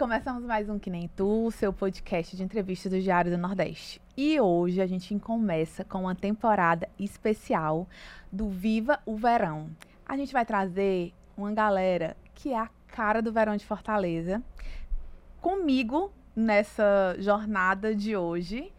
Começamos mais um Que Nem Tu, seu podcast de entrevistas do Diário do Nordeste. E hoje a gente começa com uma temporada especial do Viva o Verão. A gente vai trazer uma galera que é a cara do verão de Fortaleza. Comigo nessa jornada de hoje,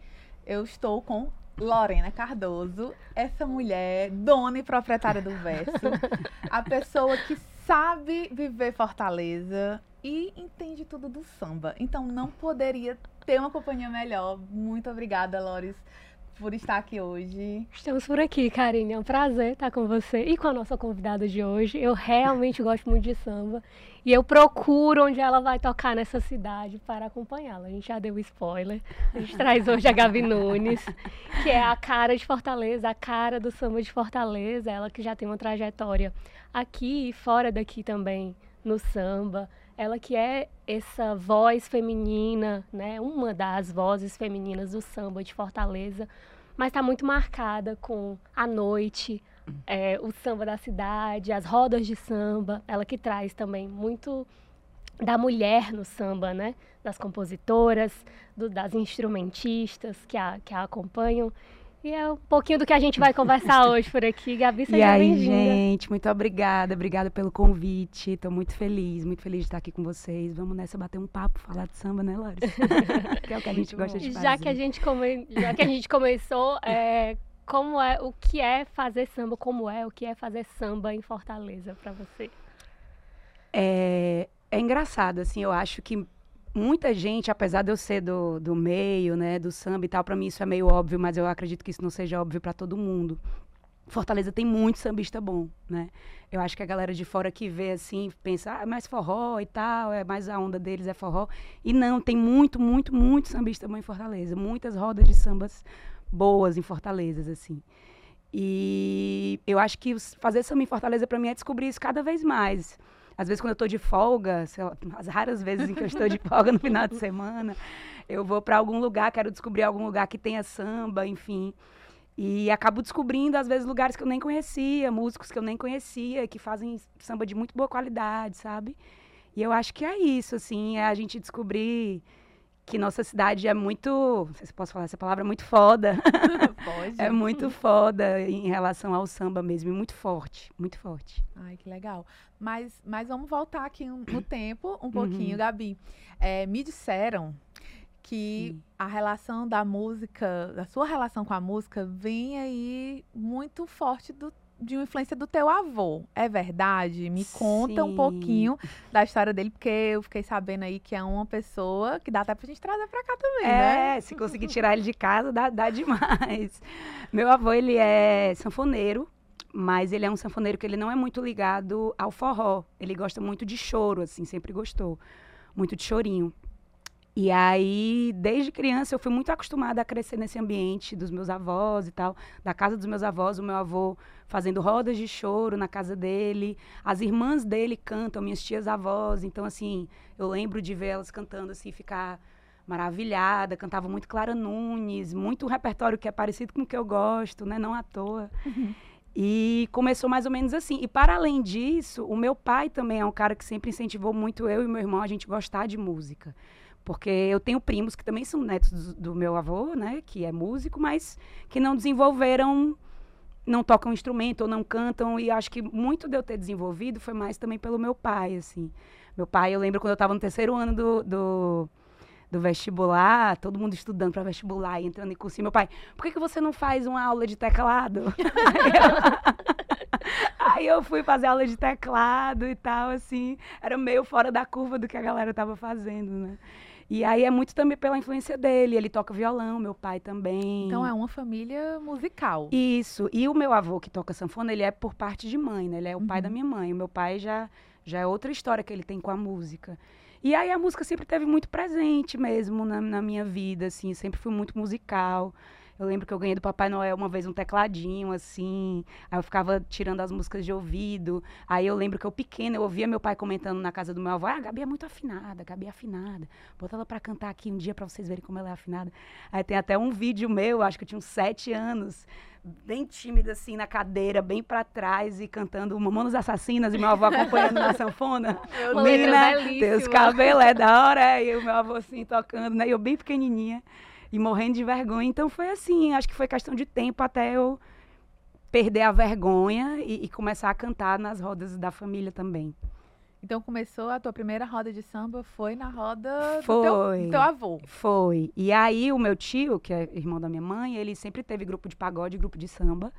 eu estou com Lorena Cardoso, essa mulher, dona e proprietária do verso, a pessoa que sabe viver Fortaleza e entende tudo do samba. Então não poderia ter uma companhia melhor. Muito obrigada, Loris, por estar aqui hoje. Estamos por aqui, Karine. É um prazer estar com você e com a nossa convidada de hoje. Eu realmente gosto muito de samba e eu procuro onde ela vai tocar nessa cidade para acompanhá-la. A gente já deu spoiler. A gente traz hoje a Gabi Nunes, que é a cara de Fortaleza, a cara do samba de Fortaleza. Ela que já tem uma trajetória aqui e fora daqui também no samba. Ela que é essa voz feminina, né? Uma das vozes femininas do samba de Fortaleza, mas está muito marcada com a noite, é, o samba da cidade, as rodas de samba. Ela que traz também muito da mulher no samba, né? Das compositoras, do, das instrumentistas que a, que a acompanham. E é um pouquinho do que a gente vai conversar hoje por aqui. Gabi, seja E aí, bem-vinda. gente, muito obrigada. Obrigada pelo convite. Estou muito feliz, muito feliz de estar aqui com vocês. Vamos nessa bater um papo, falar de samba, né, Larissa? que é o que a gente gosta de fazer. Já que a gente, come... Já que a gente começou, é, como é, o que é fazer samba, como é, o que é fazer samba em Fortaleza para você? É, é engraçado, assim, eu acho que muita gente, apesar de eu ser do, do meio, né, do samba e tal, para mim isso é meio óbvio, mas eu acredito que isso não seja óbvio para todo mundo. Fortaleza tem muito sambista bom, né? Eu acho que a galera de fora que vê assim, pensa, ah, é mais forró e tal, é mais a onda deles é forró. E não, tem muito, muito, muito sambista bom em Fortaleza. Muitas rodas de sambas boas em Fortaleza, assim. E eu acho que fazer samba em Fortaleza para mim é descobrir isso cada vez mais. Às vezes, quando eu estou de folga, lá, as raras vezes em que eu estou de folga no final de semana, eu vou para algum lugar, quero descobrir algum lugar que tenha samba, enfim. E acabo descobrindo, às vezes, lugares que eu nem conhecia, músicos que eu nem conhecia, que fazem samba de muito boa qualidade, sabe? E eu acho que é isso, assim, é a gente descobrir que nossa cidade é muito, não sei se posso falar essa palavra, muito foda. Pode. É muito foda em relação ao samba mesmo, e muito forte, muito forte. Ai, que legal. Mas, mas vamos voltar aqui no tempo um pouquinho, Uhum. Gabi. É, me disseram que a relação da música, da sua relação com a música, vem aí muito forte do- de uma influência do teu avô. É verdade? Me conta um Sim. pouquinho da história dele, porque eu fiquei sabendo aí que é uma pessoa que dá até pra gente trazer pra cá também, né? É, se conseguir tirar ele de casa, dá, dá demais. Meu avô, ele é sanfoneiro, mas ele é um sanfoneiro que ele não é muito ligado ao forró. Ele gosta muito de choro, assim, sempre gostou. Muito de chorinho. E aí, desde criança, eu fui muito acostumada a crescer nesse ambiente dos meus avós e tal, da casa dos meus avós, o meu avô fazendo rodas de choro na casa dele. As irmãs dele cantam, minhas tias avós. Então, assim, eu lembro de ver elas cantando, assim, ficar maravilhada. Cantava muito Clara Nunes, muito repertório que é parecido com o que eu gosto, né? Não à toa. E começou mais ou menos assim. E para além disso, o meu pai também é um cara que sempre incentivou muito eu e meu irmão a gente gostar de música. Porque eu tenho primos que também são netos do, do meu avô, né? Que é músico, mas que não desenvolveram, não tocam instrumento ou não cantam. E acho que muito de eu ter desenvolvido foi mais também pelo meu pai, assim. Meu pai, eu lembro quando eu estava no terceiro ano do, do, do vestibular, todo mundo estudando para vestibular e entrando em cursinho. Meu pai, por que, que você não faz uma aula de teclado? Aí eu fui fazer aula de teclado e tal, assim. Era meio fora da curva do que a galera tava fazendo, né? E aí é muito também pela influência dele. Ele toca violão, meu pai também. Então é uma família musical. Isso. E o meu avô que toca sanfona, ele é por parte de mãe, né? Ele é o pai Uhum. da minha mãe. O meu pai já, já é outra história que ele tem com a música. E aí a música sempre teve muito presente mesmo na, na minha vida, assim. Sempre fui muito musical. Eu lembro que eu ganhei do Papai Noel uma vez um tecladinho, assim. Aí eu ficava tirando as músicas de ouvido. Aí eu lembro que eu pequena, eu ouvia meu pai comentando na casa do meu avô: Ah, a Gabi é muito afinada, a Gabi é afinada. Bota ela pra cantar aqui um dia pra vocês verem como ela é afinada. Aí tem até um vídeo meu, acho que eu tinha uns sete anos, bem tímida, assim, na cadeira, bem pra trás e cantando Mamonos Assassinas e meu avô acompanhando na sanfona. Uma letra Teus belíssima. cabelos é da hora, é, e o meu avô assim tocando, né? E eu bem pequenininha e morrendo de vergonha. Então foi assim, acho que foi questão de tempo até eu perder a vergonha e, e começar a cantar nas rodas da família também. Então começou a tua primeira roda de samba foi na roda do Foi. teu, do teu avô. Foi. E aí o meu tio, que é irmão da minha mãe, ele sempre teve grupo de pagode, grupo de samba.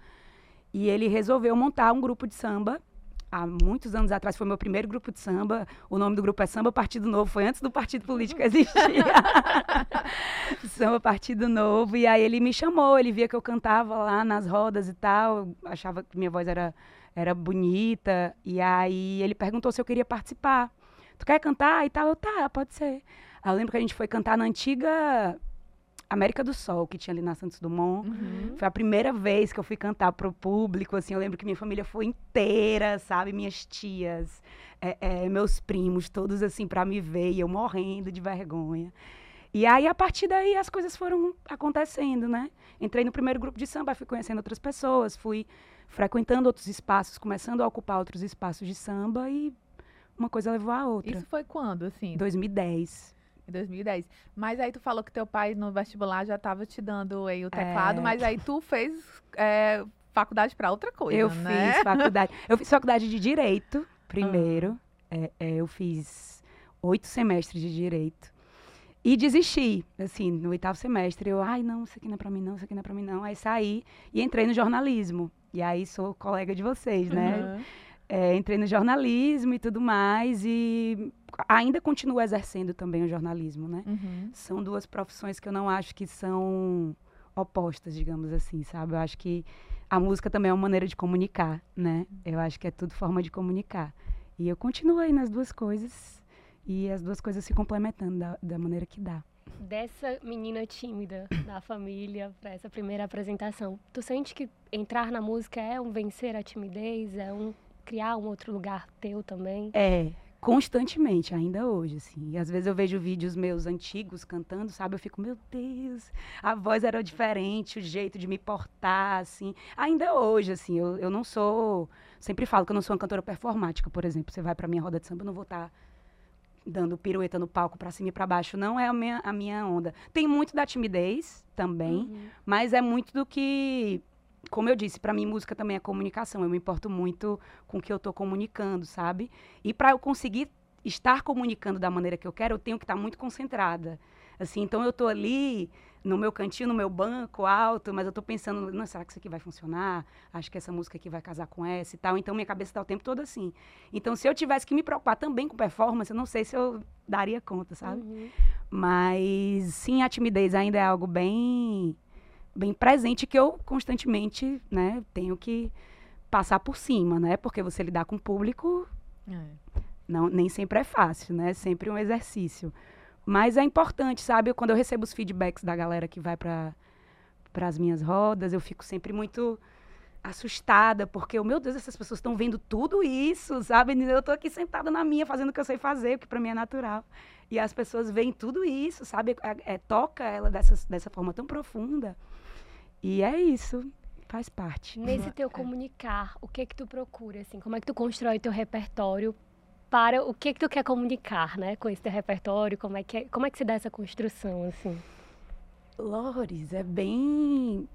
E ele resolveu montar um grupo de samba. Há muitos anos atrás foi meu primeiro grupo de samba. O nome do grupo é Samba Partido Novo. Foi antes do partido político existir. samba Partido Novo. E aí ele me chamou. Ele via que eu cantava lá nas rodas e tal. Achava que minha voz era, era bonita. E aí ele perguntou se eu queria participar. Tu quer cantar e tal? Eu, tá, pode ser. Aí eu lembro que a gente foi cantar na antiga América do Sol, que tinha ali na Santos Dumont. Uhum. Foi a primeira vez que eu fui cantar pro público, assim, eu lembro que minha família foi inteira, sabe? Minhas tias, é, é, meus primos, todos assim, pra me ver, e eu morrendo de vergonha. E aí, a partir daí, as coisas foram acontecendo, né? Entrei no primeiro grupo de samba, fui conhecendo outras pessoas, fui frequentando outros espaços, começando a ocupar outros espaços de samba, e uma coisa levou a outra. Isso foi quando, assim? 2010. Em 2010. Mas aí tu falou que teu pai no vestibular já estava te dando aí o teclado, É. mas aí tu fez é, faculdade para outra coisa, Eu né? fiz faculdade. Eu fiz faculdade de Direito primeiro. É, é, eu fiz oito semestres de Direito. E desisti, assim, no oitavo semestre. Eu, ai, não, isso aqui não é pra mim, não, isso aqui não é pra mim, não. Aí saí e entrei no jornalismo. E aí sou colega de vocês, né? Uhum. É, entrei no jornalismo e tudo mais. E ainda continuo exercendo também o jornalismo, né? Uhum. são duas profissões que eu não acho que são opostas, digamos assim, sabe? Eu acho que a música também é uma maneira de comunicar, né? Eu acho que é tudo forma de comunicar. E eu continuo aí nas duas coisas e as duas coisas se complementando da, da maneira que dá. Dessa menina tímida da família para essa primeira apresentação, tu sente que entrar na música é um vencer a timidez, é um criar um outro lugar teu também? É, constantemente, ainda hoje, assim. E às vezes eu vejo vídeos meus antigos cantando, sabe? Eu fico, meu Deus, a voz era diferente, o jeito de me portar, assim. Ainda hoje, assim, eu, eu não sou. Sempre falo que eu não sou uma cantora performática, por exemplo. Você vai pra minha roda de samba, eu não vou estar dando pirueta no palco pra cima e pra baixo. Não é a minha, a minha onda. Tem muito da timidez também, Uhum. mas é muito do que como eu disse, para mim música também é comunicação. Eu me importo muito com o que eu estou comunicando, sabe? E para eu conseguir estar comunicando da maneira que eu quero, eu tenho que estar muito concentrada. Assim, então eu estou ali no meu cantinho, no meu banco alto, mas eu estou pensando, não, será que isso aqui vai funcionar? Acho que essa música aqui vai casar com essa e tal. Então minha cabeça está o tempo todo assim. Então se eu tivesse que me preocupar também com performance, eu não sei se eu daria conta, sabe? Uhum. Mas sim, a timidez ainda é algo bem bem presente que eu constantemente, né, tenho que passar por cima, né? Porque você lidar com o público É. não, nem sempre é fácil, né? É sempre um exercício. Mas é importante, sabe? Quando eu recebo os feedbacks da galera que vai para as minhas rodas, eu fico sempre muito assustada, porque, oh, meu Deus, essas pessoas estão vendo tudo isso, sabe? Eu tô aqui sentada na minha, fazendo o que eu sei fazer, o que para mim é natural. E as pessoas veem tudo isso, sabe? É, é, toca ela dessa, dessa forma tão profunda. E é isso, faz parte. Nesse teu comunicar, o que que tu procura, assim? Como é que tu constrói teu repertório para o que que tu quer comunicar, né? Com esse teu repertório, como é que, é- como é que se dá essa construção, assim? Lores, é bem.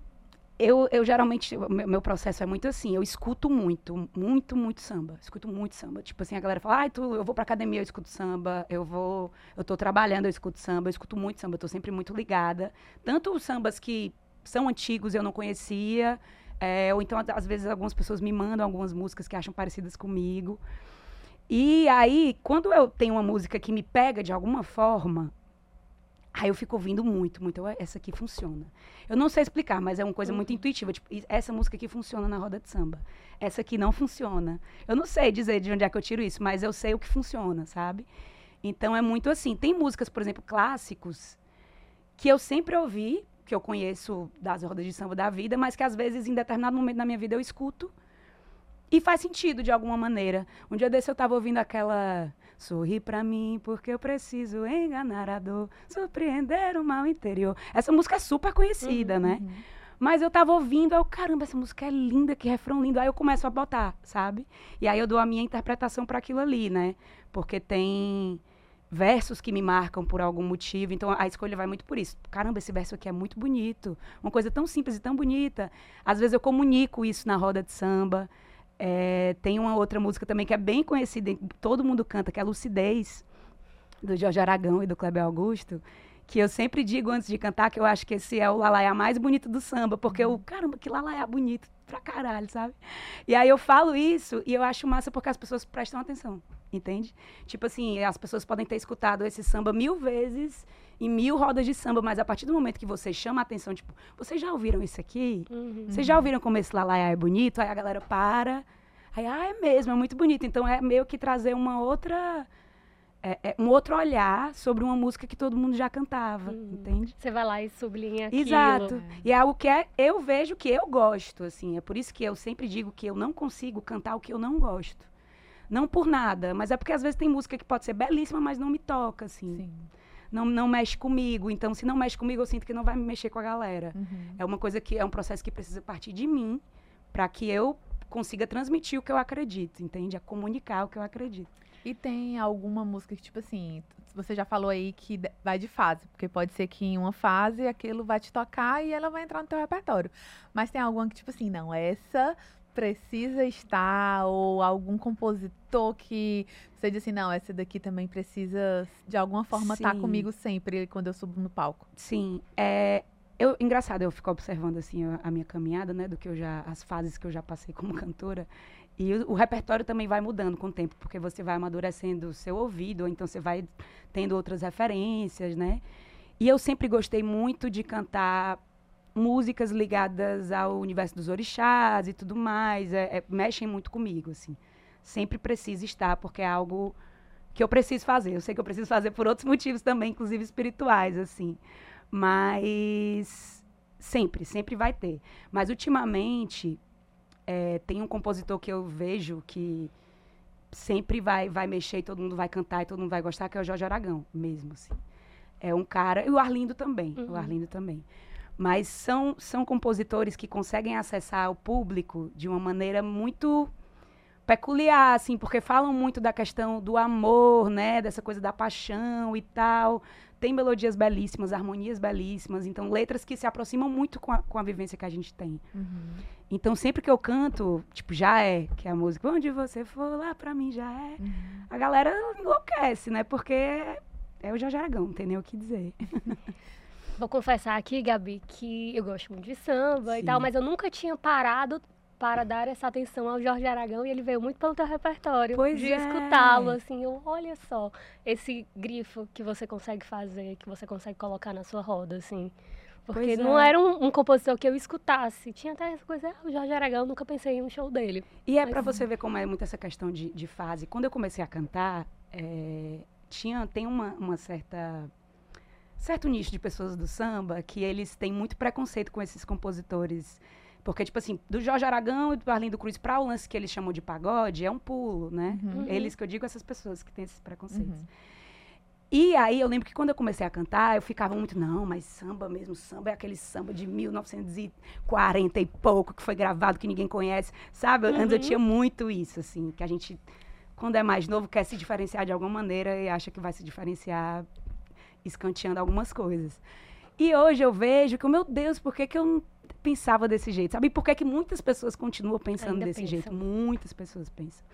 Eu, eu geralmente, o meu meu processo é muito assim, eu escuto muito, muito, muito samba. Escuto muito samba. Tipo assim, a galera fala, ai, tu, eu vou pra academia, eu escuto samba, eu vou, eu tô trabalhando, eu escuto samba, eu escuto muito samba, eu tô sempre muito ligada. Tanto os sambas que são antigos eu não conhecia, é, ou então, às vezes, algumas pessoas me mandam algumas músicas que acham parecidas comigo. E aí, quando eu tenho uma música que me pega de alguma forma, aí eu fico ouvindo muito, muito. "Ué, Essa aqui funciona. Eu não sei explicar, mas é uma coisa muito intuitiva. Tipo, "E- essa música aqui funciona na roda de samba. Essa aqui não funciona. Eu não sei dizer de onde é que eu tiro isso, mas eu sei o que funciona, sabe? Então é muito assim. Tem músicas, por exemplo, clássicos, que eu sempre ouvi que eu conheço das rodas de samba da vida, mas que às vezes em determinado momento da minha vida eu escuto e faz sentido de alguma maneira. Um dia desse eu estava ouvindo aquela Sorri pra mim, porque eu preciso enganar a dor, surpreender o mal interior. Essa música é super conhecida, uhum, né? Uhum. Mas eu tava ouvindo, eu, caramba, essa música é linda, que refrão lindo. Aí eu começo a botar, sabe? E aí eu dou a minha interpretação para aquilo ali, né? Porque tem versos que me marcam por algum motivo. Então a escolha vai muito por isso. Caramba, esse verso aqui é muito bonito. Uma coisa tão simples e tão bonita. Às vezes eu comunico isso na roda de samba. É, tem uma outra música também que é bem conhecida, todo mundo canta, que é Lucidez, do Jorge Aragão e do Kleber Augusto, que eu sempre digo antes de cantar que eu acho que esse é o lalaiá mais bonito do samba, porque eu, caramba, que lalaiá bonito pra caralho, sabe? E aí eu falo isso e eu acho massa porque as pessoas prestam atenção, entende? Tipo assim, as pessoas podem ter escutado esse samba mil vezes em mil rodas de samba, mas a partir do momento que você chama a atenção, tipo, vocês já ouviram isso aqui? Uhum. Vocês já ouviram como esse lalaiá é bonito? Aí a galera para, aí, ah, é mesmo, é muito bonito. Então é meio que trazer uma outra... É, é um outro olhar sobre uma música que todo mundo já cantava, uhum. entende? Você vai lá e sublinha aquilo. Exato. É. E é algo que é, eu vejo que eu gosto, assim. É por isso que eu sempre digo que eu não consigo cantar o que eu não gosto. Não por nada, mas é porque às vezes tem música que pode ser belíssima, mas não me toca, assim. Sim não, não mexe comigo. Então, se não mexe comigo, eu sinto que não vai me mexer com a galera. Uhum. É uma coisa que é um processo que precisa partir de mim para que eu consiga transmitir o que eu acredito, entende? A comunicar o que eu acredito. E tem alguma música que, tipo assim, você já falou aí que vai de fase, porque pode ser que em uma fase aquilo vai te tocar e ela vai entrar no teu repertório. Mas tem alguma que, tipo assim, não, essa precisa estar, ou algum compositor que você diz assim, não, essa daqui também precisa, de alguma forma, estar tá comigo sempre quando eu subo no palco. Sim, é... Eu, engraçado, eu fico observando assim a, minha caminhada, né, do que eu já as fases que eu já passei como cantora. E o, o, repertório também vai mudando com o tempo, porque você vai amadurecendo o seu ouvido, ou então você vai tendo outras referências, né? E eu sempre gostei muito de cantar músicas ligadas ao universo dos orixás e tudo mais, é, é, mexem muito comigo, assim. Sempre precisa estar, porque é algo que eu preciso fazer. Eu sei que eu preciso fazer por outros motivos também, inclusive espirituais, assim. Mas sempre, sempre vai ter. Mas ultimamente é, tem um compositor que eu vejo que sempre vai, vai mexer e todo mundo vai cantar e todo mundo vai gostar, que é o Jorge Aragão, mesmo, assim. É um cara. E o Arlindo também. Uhum. O Arlindo também mas são, são compositores que conseguem acessar o público de uma maneira muito peculiar, assim, porque falam muito da questão do amor, né, dessa coisa da paixão e tal. Tem melodias belíssimas, harmonias belíssimas, então letras que se aproximam muito com a, com a vivência que a gente tem. Uhum. Então sempre que eu canto, tipo, já é, que é a música, onde você for lá pra mim já é, uhum. a galera enlouquece, né, porque é o Jorge Aragão, não tem nem o que dizer. Vou confessar aqui, Gabi, que eu gosto muito de samba Sim. e tal, mas eu nunca tinha parado para dar essa atenção ao Jorge Aragão e ele veio muito pelo teu repertório. Pois de é. escutá-lo, assim, eu, olha só, esse grifo que você consegue fazer, que você consegue colocar na sua roda, assim. Porque pois não é. era um, um, compositor que eu escutasse. Tinha até essa coisa, ah, o Jorge Aragão, nunca pensei em um show dele. E é para você ver como é muito essa questão de, de fase. Quando eu comecei a cantar, é, tinha, tem uma, uma certa certo nicho de pessoas do samba que eles têm muito preconceito com esses compositores. Porque, tipo assim, do Jorge Aragão e do Arlindo Cruz para o lance que eles chamam de pagode, é um pulo, né? Uhum. Eles que eu digo, essas pessoas que têm esses preconceitos. Uhum. E aí eu lembro que quando eu comecei a cantar, eu ficava muito, não, mas samba mesmo, samba é aquele samba de 1940 e pouco, que foi gravado, que ninguém conhece, sabe? Uhum. Antes eu tinha muito isso, assim, que a gente, quando é mais novo, quer se diferenciar de alguma maneira e acha que vai se diferenciar escanteando algumas coisas. E hoje eu vejo que, meu Deus, por que, que eu não pensava desse jeito? Sabe por que, que muitas pessoas continuam pensando Ainda desse pensam. jeito? Muitas pessoas pensam.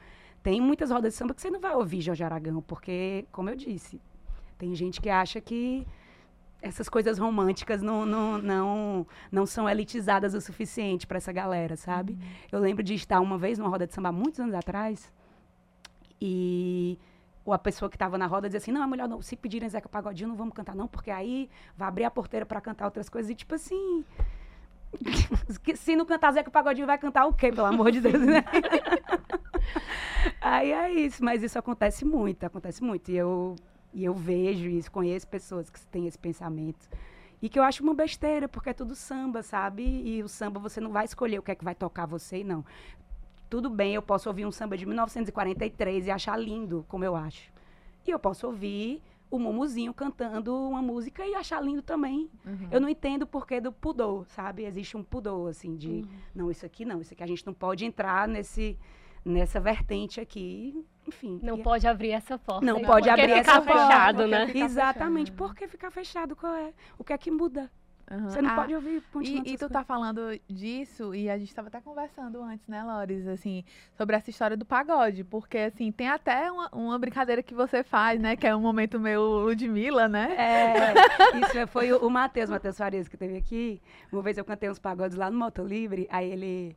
Tem muitas rodas de samba que você não vai ouvir Jorge Aragão, porque, como eu disse, tem gente que acha que essas coisas românticas não, não, não, não são elitizadas o suficiente para essa galera, sabe? Uhum. Eu lembro de estar uma vez numa roda de samba, muitos anos atrás, e ou a pessoa que estava na roda dizia assim, não, é melhor não, se pedirem Zeca Pagodinho, não vamos cantar não, porque aí vai abrir a porteira para cantar outras coisas. E tipo assim, se não cantar Zeca Pagodinho, vai cantar o quê, pelo amor de Deus, né? aí é isso, mas isso acontece muito, acontece muito. E eu, e eu vejo isso, conheço pessoas que têm esse pensamento. E que eu acho uma besteira, porque é tudo samba, sabe? E o samba você não vai escolher o que é que vai tocar você, não. Tudo bem, eu posso ouvir um samba de 1943 e achar lindo, como eu acho. E eu posso ouvir o Mumuzinho cantando uma música e achar lindo também. Uhum. Eu não entendo o porquê do pudor, sabe? Existe um pudor, assim, de Uhum. não, isso aqui não, isso aqui a gente não pode entrar nesse, nessa vertente aqui. Enfim. Não E- pode abrir essa porta. Não aí, pode porque abrir essa porta, fechado, porque né? Exatamente. fechado. Por que ficar fechado? Qual é? O que é que muda? Uhum. Você não Ah, pode ouvir E, e tu tá falando disso, e a gente estava até conversando antes, né, Lores, assim, sobre essa história do pagode, porque, assim, tem até uma, uma brincadeira que você faz, né, que é um momento meu Ludmilla, né? É, isso foi o, o Matheus, Matheus Farias, que teve aqui. Uma vez eu cantei uns pagodes lá no Moto Livre, aí ele.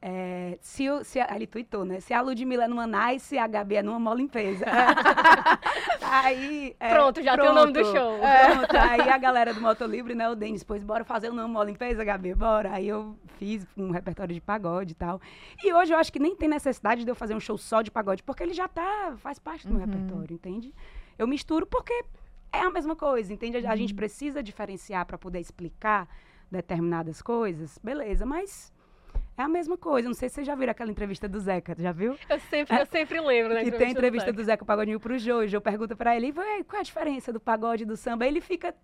É, se, o, se a, ele tuitou, né? Se a Ludmilla é numa nice, a Gabi é numa mó limpeza. aí. é, Pronto, já tem o nome do pronto. show. Pronto, aí a galera do Moto Livre, né, o Denis, pois bora fazer o nome mó limpeza, Gabi, bora. Aí eu fiz um repertório de pagode e tal. E hoje eu acho que nem tem necessidade de eu fazer um show só de pagode, porque ele já tá, faz parte do meu Uhum. repertório, entende? Eu misturo porque é a mesma coisa, entende? A, a gente precisa diferenciar para poder explicar determinadas coisas, beleza, mas é a mesma coisa. Não sei se vocês já viram aquela entrevista do Zeca, já viu? Eu sempre, eu sempre lembro, né? que tem a entrevista do Zeca Pagodinho pro Jô, e o Jô pergunta pra ele, "Ué, qual é a diferença do pagode e do samba? Ele fica,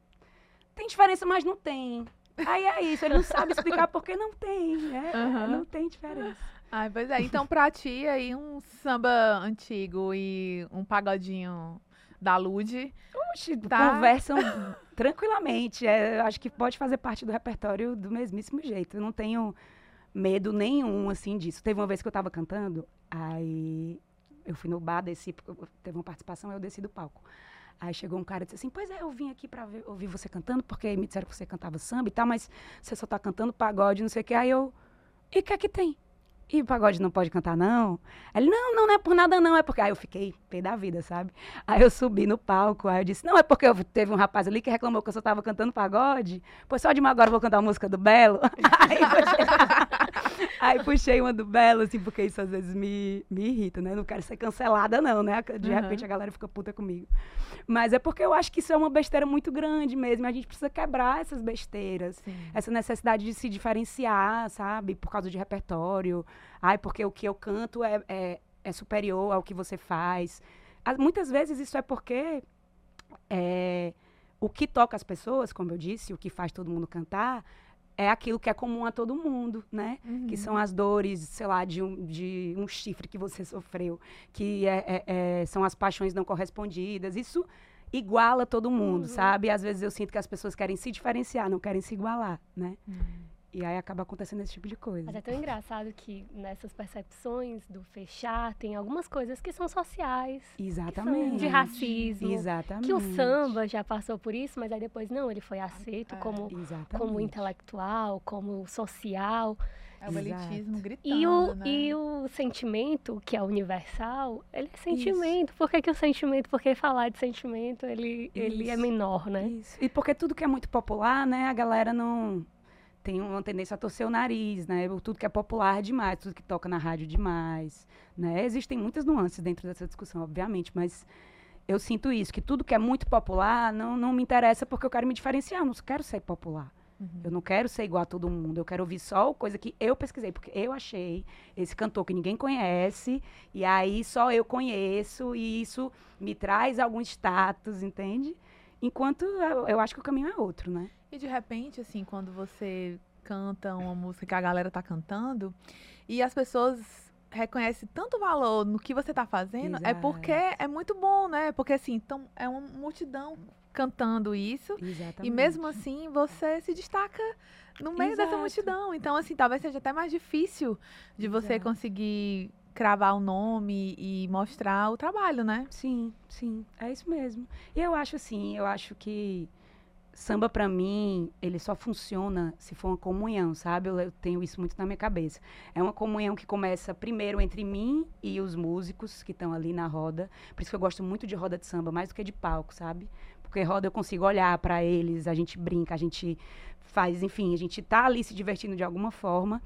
tem diferença, mas não tem. Aí é isso, ele não sabe explicar porque não tem, né? Aham. Não tem diferença. Ai, pois é, então pra ti aí um samba antigo e um pagodinho da Lud, Oxi, Tá. conversam tranquilamente. É, eu acho que pode fazer parte do repertório do mesmíssimo jeito. Eu não tenho medo nenhum, assim, disso. Teve uma vez que eu estava cantando, aí eu fui no bar, desci, teve uma participação, eu desci do palco. Aí chegou um cara e disse assim, pois é, eu vim aqui ver- ouvir você cantando, porque me disseram que você cantava samba e tal, mas você só tá cantando pagode, não sei o que. Aí eu, e o que é que tem? E pagode não pode cantar, não? Aí ele, não, não, não é por nada, não, é porque. Aí eu fiquei pé da vida, sabe? Aí eu subi no palco, aí eu disse, não, é porque eu- teve um rapaz ali que reclamou que eu só tava cantando pagode. Pois só de uma agora eu vou cantar a música do Belo. Aí puxei, aí puxei uma do Belo, assim, porque isso às vezes me, me irrita, né? Não quero ser cancelada, não, né? De Uhum. repente a galera fica puta comigo. Mas é porque eu acho que isso é uma besteira muito grande mesmo. A gente precisa quebrar essas besteiras sim. essa necessidade de se diferenciar, sabe? Por causa de repertório. Ai, porque o que eu canto é, é, é superior ao que você faz. As- muitas vezes isso é porque é, o que toca as pessoas, como eu disse, o que faz todo mundo cantar, é aquilo que é comum a todo mundo, né? Que são as dores, sei lá, de um, de um chifre que você sofreu, que é- é- é- são as paixões não correspondidas. Isso iguala todo mundo, Uhum. sabe? Às vezes eu sinto que as pessoas querem se diferenciar, não querem se igualar, né? E aí acaba acontecendo esse tipo de coisa. Mas é tão engraçado que nessas percepções do fechar, tem algumas coisas que são sociais, que são Exatamente. de racismo. Exatamente. Que o samba já passou por isso, mas aí depois não, ele foi aceito É. como, Exatamente. como intelectual, como social. É o Exato. elitismo gritando, E o, né? e o sentimento, que é universal, ele é sentimento. Por que, que o sentimento, por que falar de sentimento, ele, ele é Isso. menor, né? Isso. E porque tudo que é muito popular, né, a galera não tem uma tendência a torcer o nariz, né? Tudo que é popular demais, tudo que toca na rádio demais, né? Existem muitas nuances dentro dessa discussão, obviamente, mas eu sinto isso, que tudo que é muito popular não, não me interessa porque eu quero me diferenciar, eu não quero ser popular. Uhum. Eu não quero ser igual a todo mundo, eu quero ouvir só coisa que eu pesquisei, porque eu achei esse cantor que ninguém conhece, e aí só eu conheço, e isso me traz algum status, entende? Enquanto eu, eu acho que o caminho é outro, né? E de repente, assim, quando você canta uma música que a galera tá cantando e as pessoas reconhecem tanto valor no que você tá fazendo, é Exato. porque é muito bom, né? Porque assim, então é uma multidão cantando isso Exatamente. e mesmo assim você se destaca no meio dessa Exato. multidão. Então, assim, talvez seja até mais difícil de você Exato. conseguir cravar o nome e mostrar o trabalho, né? Sim, sim, é isso mesmo. E eu acho assim, eu acho que samba pra mim, ele só funciona se for uma comunhão, sabe? Eu, eu tenho isso muito na minha cabeça. É uma comunhão que começa primeiro entre mim e os músicos que estão ali na roda. Por isso que eu gosto muito de roda de samba, mais do que de palco, sabe? Porque roda eu consigo olhar pra eles, a gente brinca, a gente faz, enfim, a gente tá ali se divertindo de alguma forma.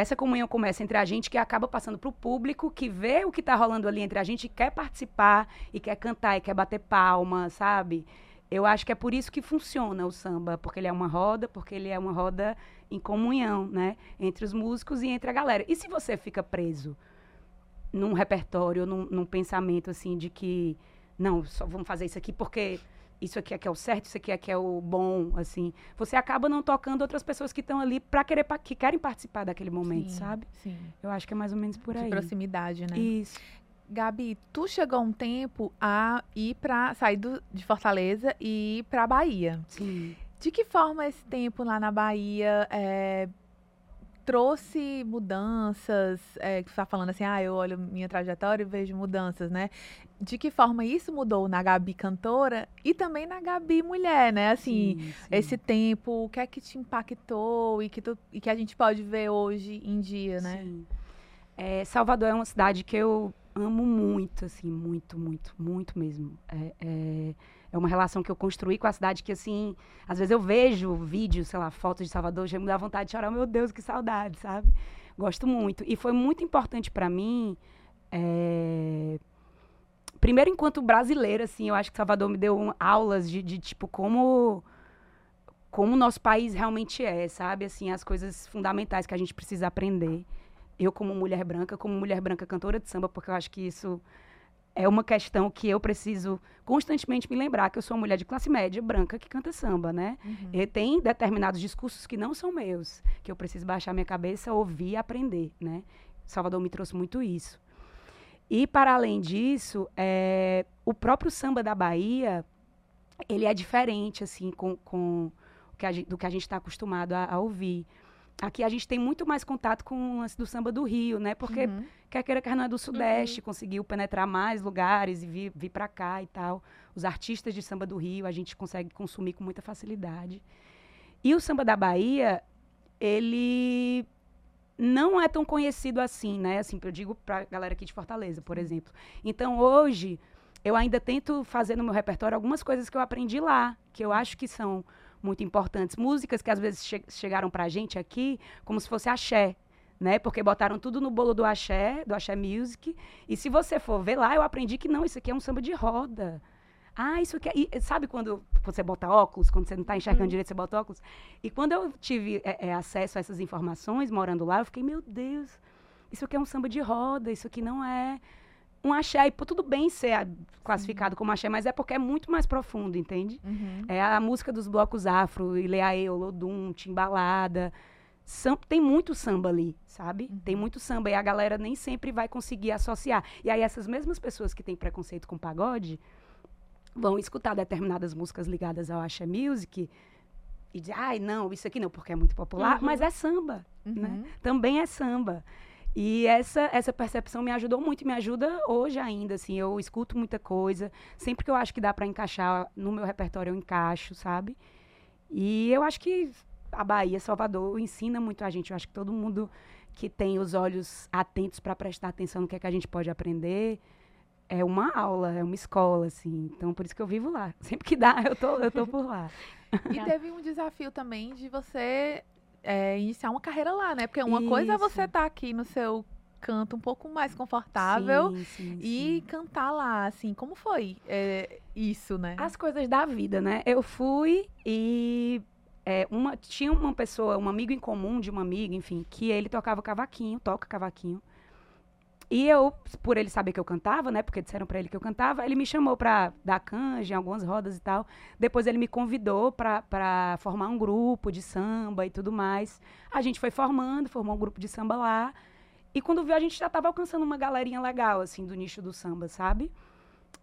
Essa comunhão começa entre a gente que acaba passando pro público que vê o que tá rolando ali entre a gente e quer participar e quer cantar e quer bater palma, sabe? eu acho que é por isso que funciona o samba, porque ele é uma roda, porque ele é uma roda em comunhão, né? Entre os músicos e entre a galera. E se você fica preso num repertório, num, num pensamento assim de que não, só vamos fazer isso aqui porque isso aqui é que é o certo, isso aqui é que é o bom, assim. Você acaba não tocando outras pessoas que estão ali para querer que querem participar daquele momento, Sim, sabe? Sim. Eu acho que é mais ou menos por De aí. proximidade, né? Isso. Gabi, tu chegou um tempo a ir para sair do- de Fortaleza e ir para Bahia. Sim. De que forma esse tempo lá na Bahia é, trouxe mudanças? É, que você tá falando assim, ah, eu olho minha trajetória e vejo mudanças, né? De que forma isso mudou na Gabi cantora e também na Gabi mulher, né? Assim, sim, sim. esse tempo, o que é que te impactou e que, tu- e que a gente pode ver hoje em dia, né? Sim. É, Salvador é uma cidade que eu amo muito, assim, muito, muito, muito mesmo. É, é, é uma relação que eu construí com a cidade que, assim, às vezes eu vejo vídeos, sei lá, fotos de Salvador, já me dá vontade de chorar, meu Deus, que saudade, sabe? Gosto muito. E foi muito importante para mim. é, Primeiro, enquanto brasileira, assim, eu acho que Salvador me deu um- aulas de, de tipo, como como o nosso país realmente é, sabe? Assim, as coisas fundamentais que a gente precisa aprender. Eu, como mulher branca, como mulher branca cantora de samba, porque eu acho que isso é uma questão que eu preciso constantemente me lembrar que eu sou uma mulher de classe média branca que canta samba, né? Uhum. E tem determinados discursos que não são meus, que eu preciso baixar minha cabeça, ouvir e aprender, né? Salvador me trouxe muito isso. E, para além disso, é, o próprio samba da Bahia, ele é diferente, assim, com, com o que gente- do que a gente está acostumado a, a ouvir. Aqui a gente tem muito mais contato com o lance do samba do Rio, né? Porque Uhum. quer queira, quer não é do Sudeste, conseguiu penetrar mais lugares e vir, vir para cá e tal. Os artistas de samba do Rio a gente consegue consumir com muita facilidade. E o samba da Bahia, ele não é tão conhecido assim, né? Assim, eu digo pra galera aqui de Fortaleza, por exemplo. Então, hoje, eu ainda tento fazer no meu repertório algumas coisas que eu aprendi lá, que eu acho que são muito importantes. Músicas que às vezes che chegaram pra gente aqui como se fosse axé, né? Porque botaram tudo no bolo do axé, do axé music. E se você for ver lá, eu aprendi que não, isso aqui é um samba de roda. Ah, isso aqui é... e sabe quando você bota óculos, quando você não está enxergando direito, você bota óculos? E quando eu tive é, é, acesso a essas informações, morando lá, eu fiquei, meu Deus, isso aqui é um samba de roda, isso aqui não é um axé. E tudo bem ser a- classificado como axé, mas é porque é muito mais profundo, entende? Uhum. É a música dos blocos afro, Ileaê, Olodum, Timbalada. Sam- tem muito samba ali, sabe? Tem muito samba e a galera nem sempre vai conseguir associar. E aí essas mesmas pessoas que têm preconceito com pagode vão escutar determinadas músicas ligadas ao Axé Music e dizer, ai, não, isso aqui não, porque é muito popular, Uhum. mas é samba, né? Uhum. Também é samba. E essa, essa percepção me ajudou muito, me ajuda hoje ainda, assim, eu escuto muita coisa, sempre que eu acho que dá para encaixar no meu repertório, eu encaixo, sabe? E eu acho que a Bahia, Salvador, ensina muito a gente, eu acho que todo mundo que tem os olhos atentos para prestar atenção no que é que a gente pode aprender, é uma aula, é uma escola, assim, então por isso que eu vivo lá, sempre que dá, eu tô, eu tô por lá. E teve um desafio também de você é, iniciar uma carreira lá, né? Porque uma coisa é você Isso. estar aqui no seu canto um pouco mais confortável Sim, sim, e sim. cantar lá, assim. Como foi é, isso, né? As coisas da vida, né? Eu fui e é, uma, tinha uma pessoa, um amigo em comum de uma amiga, enfim, que ele tocava cavaquinho, toca cavaquinho. E eu, por ele saber que eu cantava, né? Porque disseram pra ele que eu cantava, ele me chamou pra dar canja em algumas rodas e tal. Depois ele me convidou pra formar um grupo de samba e tudo mais. A gente foi formando, formou um grupo de samba lá. E quando viu, a gente já tava alcançando uma galerinha legal, assim, do nicho do samba, sabe?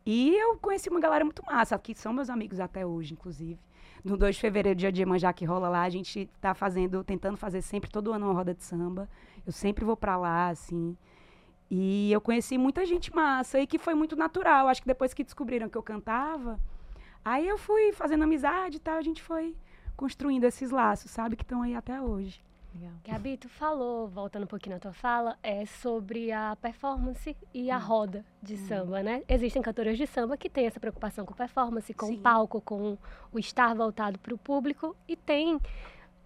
E eu conheci uma galera muito massa, que são meus amigos até hoje, inclusive. No 2 de fevereiro, dia de Iemanjá que rola lá, a gente tá fazendo, tentando fazer sempre, todo ano, uma roda de samba. Eu sempre vou pra lá, assim. E eu conheci muita gente massa e que foi muito natural. Acho que depois que descobriram que eu cantava, aí eu fui fazendo amizade e tal, a gente foi construindo esses laços, sabe? Que estão aí até hoje. Legal. Gabi, tu falou, voltando um pouquinho na tua fala, é sobre a performance e Hum. a roda de samba, né? Existem cantoras de samba que têm essa preocupação com performance, com Sim. o palco, com o estar voltado para o público, e tem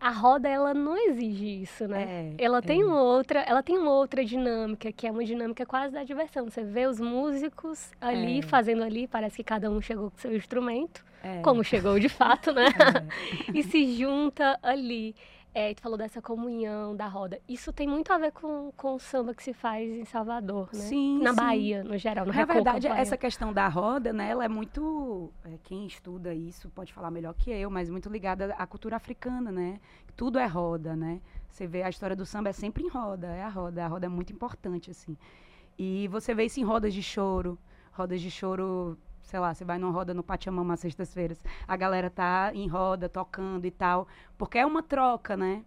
a roda ela não exige isso, né? É, ela é. tem outra, ela tem uma outra dinâmica, que é uma dinâmica quase da diversão. Você vê os músicos ali É. fazendo ali, parece que cada um chegou com seu instrumento, É. como chegou de fato, né? É. e se junta ali. É, tu falou dessa comunhão da roda. Isso tem muito a ver com, com o samba que se faz em Salvador, né? Sim, Na sim. Bahia, no geral, no Na verdade, essa questão da roda, né, ela é muito. é, quem estuda isso pode falar melhor que eu, mas muito ligada à cultura africana, né? Tudo é roda, né? Você vê a história do samba é sempre em roda, é a roda. A roda é muito importante, assim. E você vê isso em rodas de choro. Rodas de choro, sei lá, você vai numa roda no Pachamama às sextas-feiras, a galera tá em roda, tocando e tal. Porque é uma troca, né?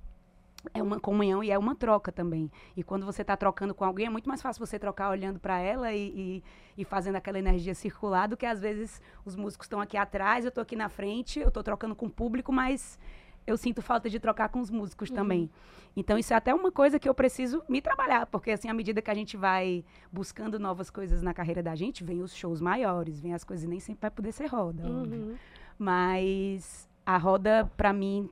É uma comunhão e é uma troca também. E quando você está trocando com alguém, é muito mais fácil você trocar olhando para ela e, e, e fazendo aquela energia circular do que às vezes os músicos estão aqui atrás, eu estou aqui na frente, eu estou trocando com o público, mas eu sinto falta de trocar com os músicos também. Então isso é até uma coisa que eu preciso me trabalhar, porque assim, à medida que a gente vai buscando novas coisas na carreira da gente, vem os shows maiores, vem as coisas nem sempre vai poder ser roda. Uhum. Mas a roda, pra mim,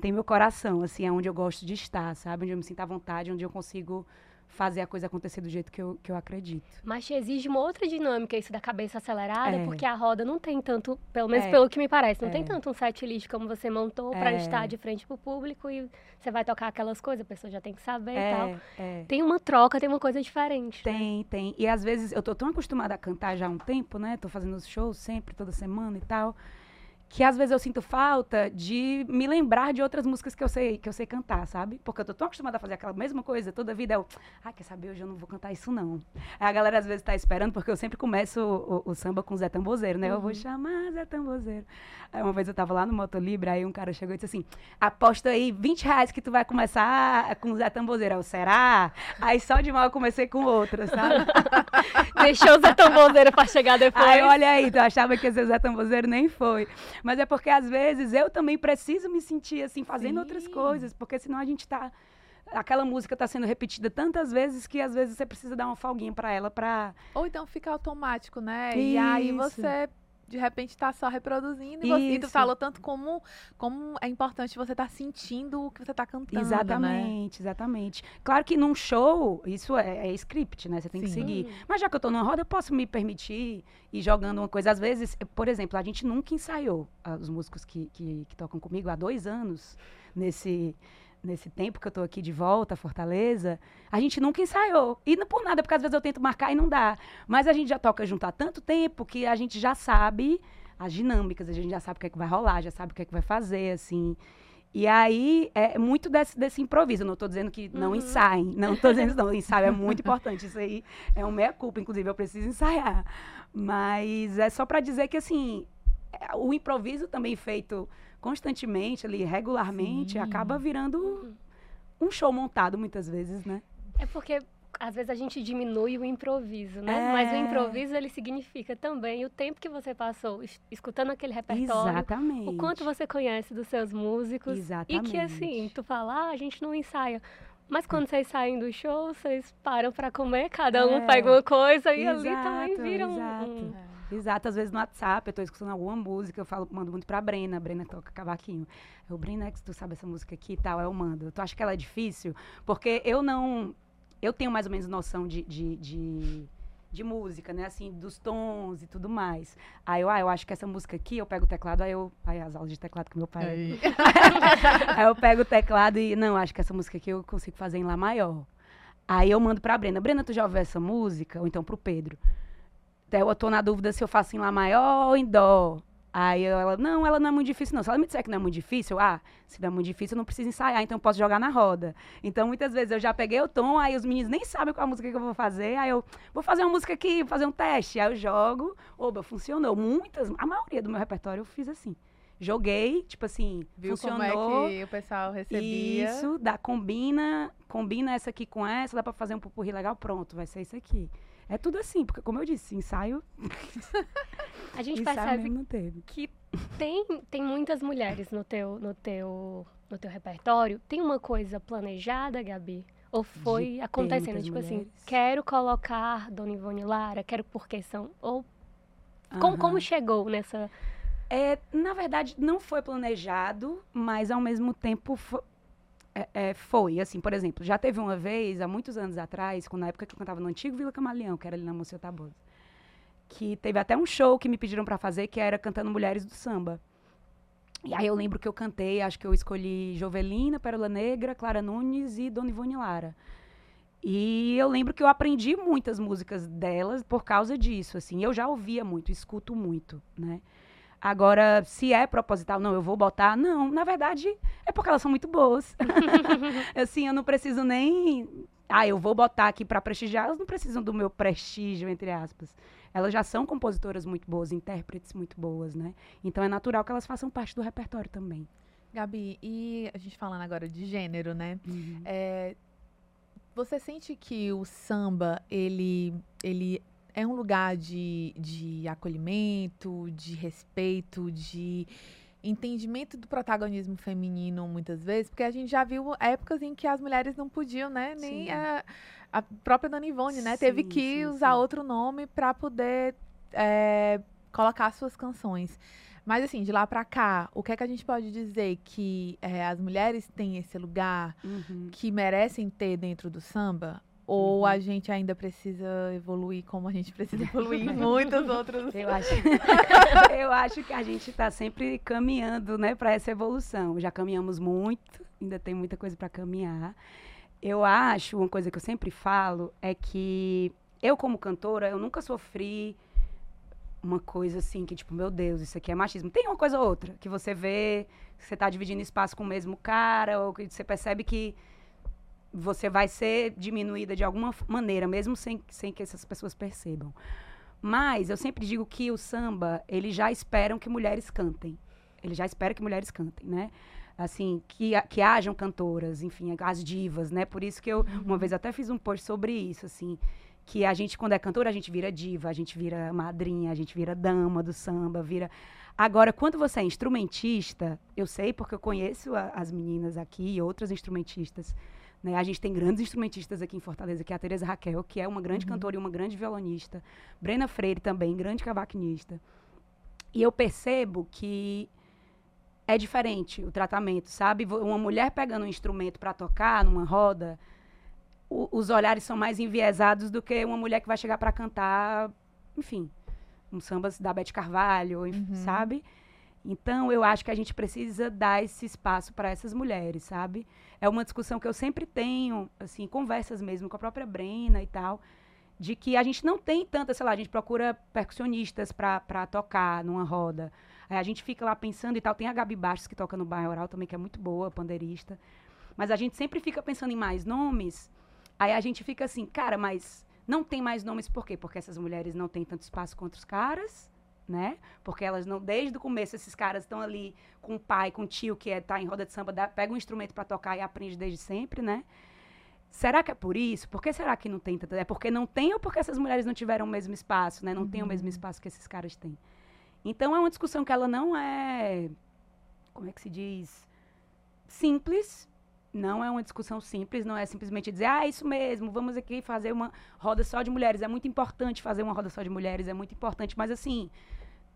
tem meu coração, assim, é onde eu gosto de estar, sabe? Onde eu me sinto à vontade, onde eu consigo fazer a coisa acontecer do jeito que eu, que eu acredito. Mas te exige uma outra dinâmica, isso da cabeça acelerada, É. porque a roda não tem tanto, pelo menos É. pelo que me parece, não É. tem tanto um set list como você montou pra É. estar de frente pro público e você vai tocar aquelas coisas, a pessoa já tem que saber e tal. É, é. Tem uma troca, tem uma coisa diferente. né? Tem, tem. E às vezes eu tô tão acostumada a cantar já há um tempo, né? Tô fazendo os shows sempre, toda semana e tal. Que às vezes eu sinto falta de me lembrar de outras músicas que eu sei, que eu sei cantar, sabe? Porque eu tô tão acostumada a fazer aquela mesma coisa toda a vida. Eu, ah, quer saber? Hoje eu não vou cantar isso, não. Aí a galera às vezes tá esperando, porque eu sempre começo o, o- o samba com o Zé Tambozeiro, né? Eu vou chamar Zé Tambozeiro. Aí uma vez eu tava lá no Motolibre, aí um cara chegou e disse assim: aposta aí 20 reais que tu vai começar com o Zé Tambozeiro. Eu, será? Aí só de mal eu comecei com outra, sabe? Deixou o Zé Tambozeiro pra chegar depois. Aí, olha aí, tu achava que ia ser Zé Tambozeiro, nem foi. Mas é porque, às vezes, eu também preciso me sentir, assim, fazendo outras Sim. coisas. Porque senão a gente tá... Aquela música tá sendo repetida tantas vezes que, às vezes, você precisa dar uma folguinha pra ela pra... Ou então fica automático, né? E aí Isso. você, de repente, tá só reproduzindo. E, você, e tu falou tanto como, como é importante você estar sentindo o que você tá cantando, né? exatamente, exatamente. Claro que num show, isso é, é script, né? Você tem que Sim. seguir. Hum. Mas já que eu tô numa roda, eu posso me permitir ir jogando uma coisa. Às vezes, por exemplo, a gente nunca ensaiou, ah, os músicos que, que, que tocam comigo há dois anos, nesse, nesse tempo que eu tô aqui de volta a Fortaleza, a gente nunca ensaiou. E não por nada, porque às vezes eu tento marcar e não dá. Mas a gente já toca junto há tanto tempo que a gente já sabe as dinâmicas, a gente já sabe o que é que vai rolar, já sabe o que é que vai fazer, assim. E aí, é muito desse, desse improviso. Eu não estou dizendo que não Uhum. ensaiem. Não estou dizendo não. Ensaio é muito importante. Isso aí é um meia-culpa, inclusive. Eu preciso ensaiar. Mas é só para dizer que, assim, é, o improviso também feito constantemente, ali, regularmente, Sim. acaba virando um show montado, muitas vezes, né? É porque às vezes a gente diminui o improviso, né? Mas o É. improviso ele significa também o tempo que você passou es- escutando aquele repertório. Exatamente. O quanto você conhece dos seus músicos. Exatamente. E que assim, tu fala, ah, a gente não ensaia. Mas quando vocês saem do show, vocês param pra comer, cada um É. pega uma coisa e ali Exato, também vira um- exato. às vezes no WhatsApp, eu tô escutando alguma música, eu falo, mando muito pra Brena, a Brena toca cavaquinho. Eu, Brena, é que tu sabe essa música aqui e tal, eu mando. Tu acha que ela é difícil? Porque eu não. Eu tenho mais ou menos noção de, de, de, de música, né? Assim, dos tons e tudo mais. Aí eu, ah, eu acho que essa música aqui, eu pego o teclado, aí eu. Aí as aulas de teclado que meu pai. Aí. Aí eu pego o teclado e, não, acho que essa música aqui eu consigo fazer em Lá maior. Aí eu mando pra Brena. Brena, tu já ouviu essa música? Ou então pro Pedro. Até eu tô na dúvida se eu faço em Lá maior ou em Dó. Aí ela, não, ela não é muito difícil, não. Se ela me disser que não é muito difícil, ah, se não é muito difícil, eu não preciso ensaiar, então eu posso jogar na roda. Então, muitas vezes eu já peguei o tom, aí os meninos nem sabem qual a música que eu vou fazer, aí eu vou fazer uma música aqui, vou fazer um teste. Aí eu jogo, oba, funcionou. Muitas, a maioria do meu repertório eu fiz assim. Joguei, tipo assim, Viu funcionou. como é que o pessoal recebia. Isso, dá, combina, combina essa aqui com essa, dá pra fazer um pupurri legal, pronto, vai ser isso aqui. É tudo assim, porque como eu disse, ensaio, A gente ensaio percebe não teve. que tem, tem muitas mulheres no teu, no, teu, no teu repertório. Tem uma coisa planejada, Gabi? Ou foi acontecendo? muitas Tipo assim, mulheres. quero colocar Dona Ivone Lara, quero porque são. Ou como, Aham. como chegou nessa. É, na verdade, não foi planejado, mas ao mesmo tempo fo- é, é, foi. Assim, por exemplo, já teve uma vez, há muitos anos atrás, quando na época que eu cantava no antigo Vila Camaleão, que era ali na Monsenhor Tabosa, que teve até um show que me pediram pra fazer, que era cantando Mulheres do Samba. E aí eu lembro que eu cantei, acho que eu escolhi Jovelina, Pérola Negra, Clara Nunes e Dona Ivone Lara. E eu lembro que eu aprendi muitas músicas delas por causa disso, assim. Eu já ouvia muito, escuto muito, né? Agora, se é proposital, não, eu vou botar. Não, na verdade, é porque elas são muito boas. assim, eu não preciso nem. Ah, eu vou botar aqui para prestigiar. Elas não precisam do meu prestígio, entre aspas. Elas já são compositoras muito boas, intérpretes muito boas, né? Então é natural que elas façam parte do repertório também. Gabi, e a gente falando agora de gênero, né? É, você sente que o samba, ele, ele é um lugar de, de acolhimento, de respeito, de entendimento do protagonismo feminino, muitas vezes? Porque a gente já viu épocas em que as mulheres não podiam, né? Nem a, a própria Dona Ivone, né? Teve Sim, que sim, usar sim. outro nome para poder é, colocar suas canções. Mas assim, de lá pra cá, o que é que a gente pode dizer que é, as mulheres têm esse lugar Uhum. que merecem ter dentro do samba? Ou Uhum. a gente ainda precisa evoluir como a gente precisa evoluir em muitos outros? Eu acho, eu acho que a gente está sempre caminhando, né, para essa evolução. Já caminhamos muito, ainda tem muita coisa para caminhar. Eu acho, uma coisa que eu sempre falo é que eu como cantora, eu nunca sofri uma coisa assim que tipo, meu Deus, isso aqui é machismo. Tem uma coisa ou outra que você vê, que você tá dividindo espaço com o mesmo cara ou que você percebe que você vai ser diminuída de alguma maneira, mesmo sem, sem que essas pessoas percebam. Mas eu sempre digo que o samba, eles já esperam que mulheres cantem. Ele já espera que mulheres cantem, né? Assim, que, que hajam cantoras, enfim, as divas, né? Por isso que eu, uma vez até fiz um post sobre isso, assim, que a gente, quando é cantora, a gente vira diva, a gente vira madrinha, a gente vira dama do samba, vira... Agora, quando você é instrumentista, eu sei porque eu conheço a- as meninas aqui e outras instrumentistas, né? A gente tem grandes instrumentistas aqui em Fortaleza, que é a Tereza Raquel, que é uma grande cantora e uma grande violonista. Brena Freire também, grande cavaquinista. E eu percebo que é diferente o tratamento, sabe? Uma mulher pegando um instrumento para tocar numa roda, o- os olhares são mais enviesados do que uma mulher que vai chegar para cantar, enfim, um samba da Bete Carvalho, Uhum. sabe? Então, eu acho que a gente precisa dar esse espaço para essas mulheres, sabe? É uma discussão que eu sempre tenho, assim, conversas mesmo com a própria Brena e tal, de que a gente não tem tanta, sei lá, a gente procura percussionistas para tocar numa roda. Aí a gente fica lá pensando e tal. Tem a Gabi Bastos, que toca no Baioral também, que é muito boa, pandeirista. Mas a gente sempre fica pensando em mais nomes. Aí a gente fica assim, cara, mas não tem mais nomes por quê? Porque essas mulheres não têm tanto espaço quanto os caras, né? Porque elas não, desde o começo, esses caras estão ali com o pai, com o tio, que é, tá em roda de samba, dá- pega um instrumento para tocar e aprende desde sempre, né? Será que é por isso? Por que será que não tem tanto? É porque não tem ou porque essas mulheres não tiveram o mesmo espaço, né? Não tem o mesmo espaço que esses caras têm. Então é uma discussão que ela não é, como é que se diz, simples. Não é uma discussão simples, não é simplesmente dizer, ah, é isso mesmo, vamos aqui fazer uma roda só de mulheres. É muito importante fazer uma roda só de mulheres, é muito importante, mas assim,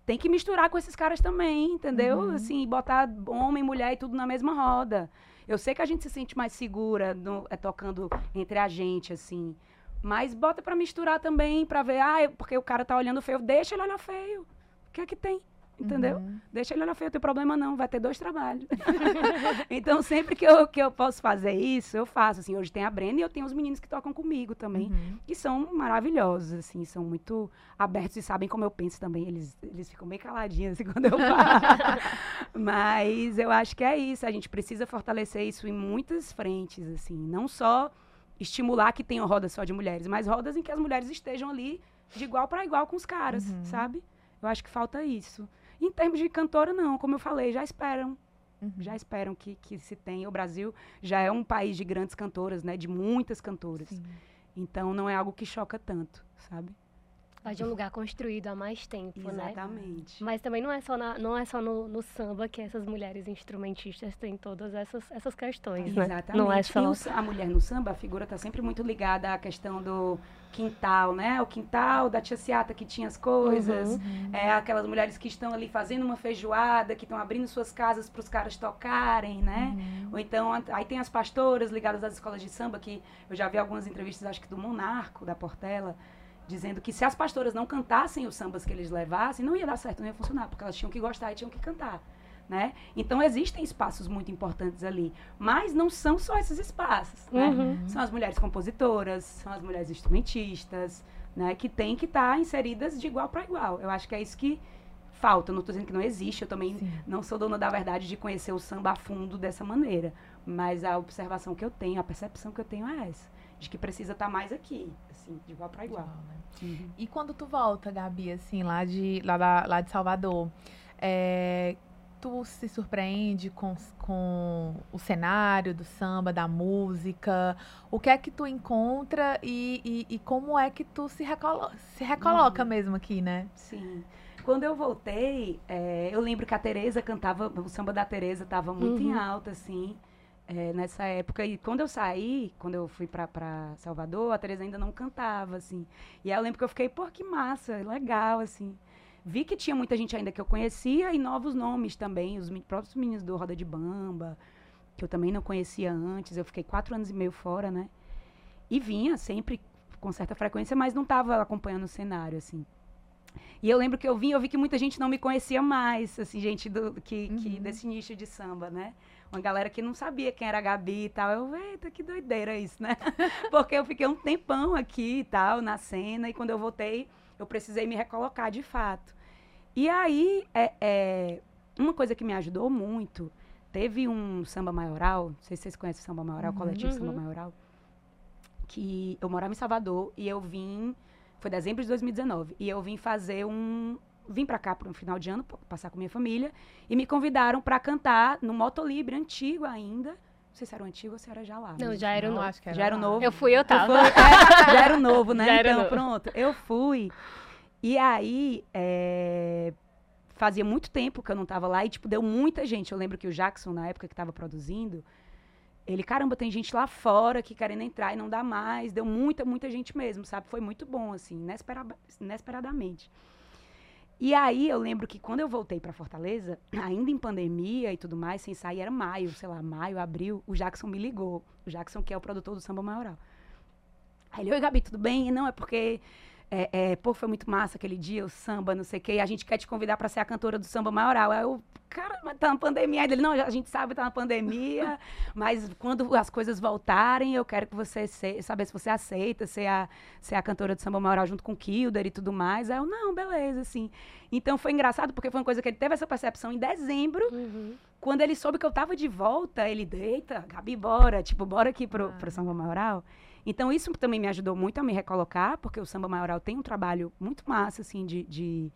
tem que misturar com esses caras também, entendeu? Uhum. Assim, botar homem, mulher e tudo na mesma roda. Eu sei que a gente se sente mais segura no- é, tocando entre a gente, assim. Mas bota pra misturar também, pra ver, ah, porque o cara tá olhando feio. Deixa ele olhar feio. O que é que tem? Entendeu? Uhum. Deixa ele olhar feio, não tem problema não, vai ter dois trabalhos. então, sempre que eu, que eu posso fazer isso, eu faço. Assim, hoje tem a Brenda e eu tenho os meninos que tocam comigo também Uhum. que são maravilhosos, assim, são muito abertos e sabem como eu penso também. Eles, eles ficam bem caladinhos assim, quando eu falo. Mas eu acho que é isso. A gente precisa fortalecer isso em muitas frentes, assim. Não só estimular que tenham rodas só de mulheres, mas rodas em que as mulheres estejam ali de igual para igual com os caras, Uhum. sabe? Eu acho que falta isso. Em termos de cantora, não. Como eu falei, já esperam Uhum. já esperam que, que se tenha. O Brasil já é um país de grandes cantoras, né? De muitas cantoras. Sim. Então não é algo que choca tanto, sabe? Faz de um lugar construído há mais tempo, né? Exatamente. Mas também não é só, na- não é só no, no samba que essas mulheres instrumentistas têm todas essas, essas questões, né? Exatamente. Não é só... o a mulher no samba, a figura está sempre muito ligada à questão do quintal, né? O quintal da tia Ciata que tinha as coisas. Uhum. É aquelas mulheres que estão ali fazendo uma feijoada, que estão abrindo suas casas para os caras tocarem, né? Uhum. Ou então, aí tem as pastoras ligadas às escolas de samba, que eu já vi algumas entrevistas, acho que do Monarco, da Portela, dizendo que se as pastoras não cantassem os sambas que eles levassem, não ia dar certo, não ia funcionar, porque elas tinham que gostar e tinham que cantar. Né? Então existem espaços muito importantes ali, mas não são só esses espaços. Né? Uhum. São as mulheres compositoras, são as mulheres instrumentistas, né? que têm que estar inseridas de igual para igual. Eu acho que é isso que falta. Não estou dizendo que não existe, eu também Sim. não sou dona da verdade de conhecer o samba a fundo dessa maneira. Mas a observação que eu tenho, a percepção que eu tenho é essa. De que precisa estar mais aqui, assim, de igual para igual. Né? Uhum. E quando tu volta, Gabi, assim, lá de, lá da- lá de Salvador, é, tu se surpreende com, com o cenário do samba, da música? O que é que tu encontra e, e, e como é que tu se, recolo se recoloca Uhum. mesmo aqui, né? Sim. Quando eu voltei, é, eu lembro que a Tereza cantava, o samba da Tereza estava muito em Uhum. alta, assim, é, nessa época. E quando eu saí, quando eu fui pra, pra Salvador, a Tereza ainda não cantava, assim. E aí eu lembro que eu fiquei, pô, que massa, legal, assim. Vi que tinha muita gente ainda que eu conhecia e novos nomes também, os próprios meninos do Roda de Bamba, que eu também não conhecia antes. Eu fiquei quatro anos e meio fora, né? E vinha sempre com certa frequência, mas não estava acompanhando o cenário, assim. E eu lembro que eu vim, eu vi que muita gente não me conhecia mais, assim, gente do, que, que Uhum. desse nicho de samba, né? Uma galera que não sabia quem era a Gabi e tal. Eu, eita, que doideira isso, né? Porque eu fiquei um tempão aqui e tal, na cena, e quando eu voltei, eu precisei me recolocar de fato. E aí, é, é, uma coisa que me ajudou muito, teve um samba maioral, não sei se vocês conhecem o samba maioral, o coletivo Uhum. samba maioral, que eu morava em Salvador e eu vim, foi dezembro de 2019, e eu vim fazer um, vim pra cá para um final de ano, passar com minha família, e me convidaram para cantar no Motolibre antigo ainda, não sei se era o antigo ou se era já lá. Não, já era o novo. era Já era o novo? Eu fui, eu tava. foi? É, já era o novo, né? Já era então, novo. pronto. Eu fui. E aí, é, fazia muito tempo que eu não tava lá e, tipo, deu muita gente. Eu lembro que o Jackson, na época que tava produzindo, ele, caramba, tem gente lá fora que querendo entrar e não dá mais. Deu muita, muita gente mesmo, sabe? Foi muito bom, assim, inespera- inesperadamente. E aí, eu lembro que quando eu voltei pra Fortaleza, ainda em pandemia e tudo mais, sem sair, era maio, sei lá, maio, abril, o Jackson me ligou. O Jackson, que é o produtor do Samba Maioral. Aí ele, oi, Gabi, tudo bem? Não, é porque, é, é, pô, foi muito massa aquele dia, o samba, não sei o quê, e a gente quer te convidar pra ser a cantora do samba maioral. Aí eu, cara, mas tá na pandemia. Aí ele, não, a gente sabe que tá na pandemia, mas quando as coisas voltarem, eu quero que você se, saber se você aceita ser a, ser a cantora do samba maioral junto com o Kilder e tudo mais. Aí eu, não, beleza, assim. Então foi engraçado, porque foi uma coisa que ele teve essa percepção em dezembro, Uhum. quando ele soube que eu tava de volta, ele, eita, Gabi, bora, tipo, bora aqui pro, Ah. pro samba maioral. Então isso também me ajudou muito a me recolocar, porque o samba maioral tem um trabalho muito massa, assim, de, de,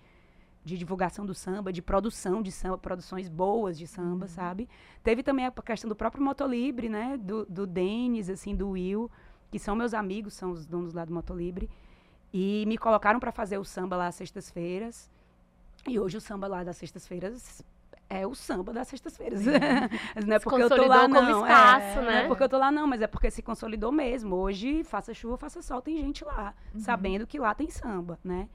de divulgação do samba, de produção de samba, produções boas de samba, sabe? Teve também a questão do próprio Motolibre, né? Do, do Denis, assim, do Will, que são meus amigos, são os donos lá do Motolibre. E me colocaram para fazer o samba lá às sextas-feiras. E hoje o samba lá das sextas-feiras é o samba das sextas-feiras. não é porque eu tô lá, não. espaço, é, né? Não é porque eu tô lá, não, mas é porque se consolidou mesmo. Hoje, faça chuva, faça sol, tem gente lá, Uhum. sabendo que lá tem samba, né?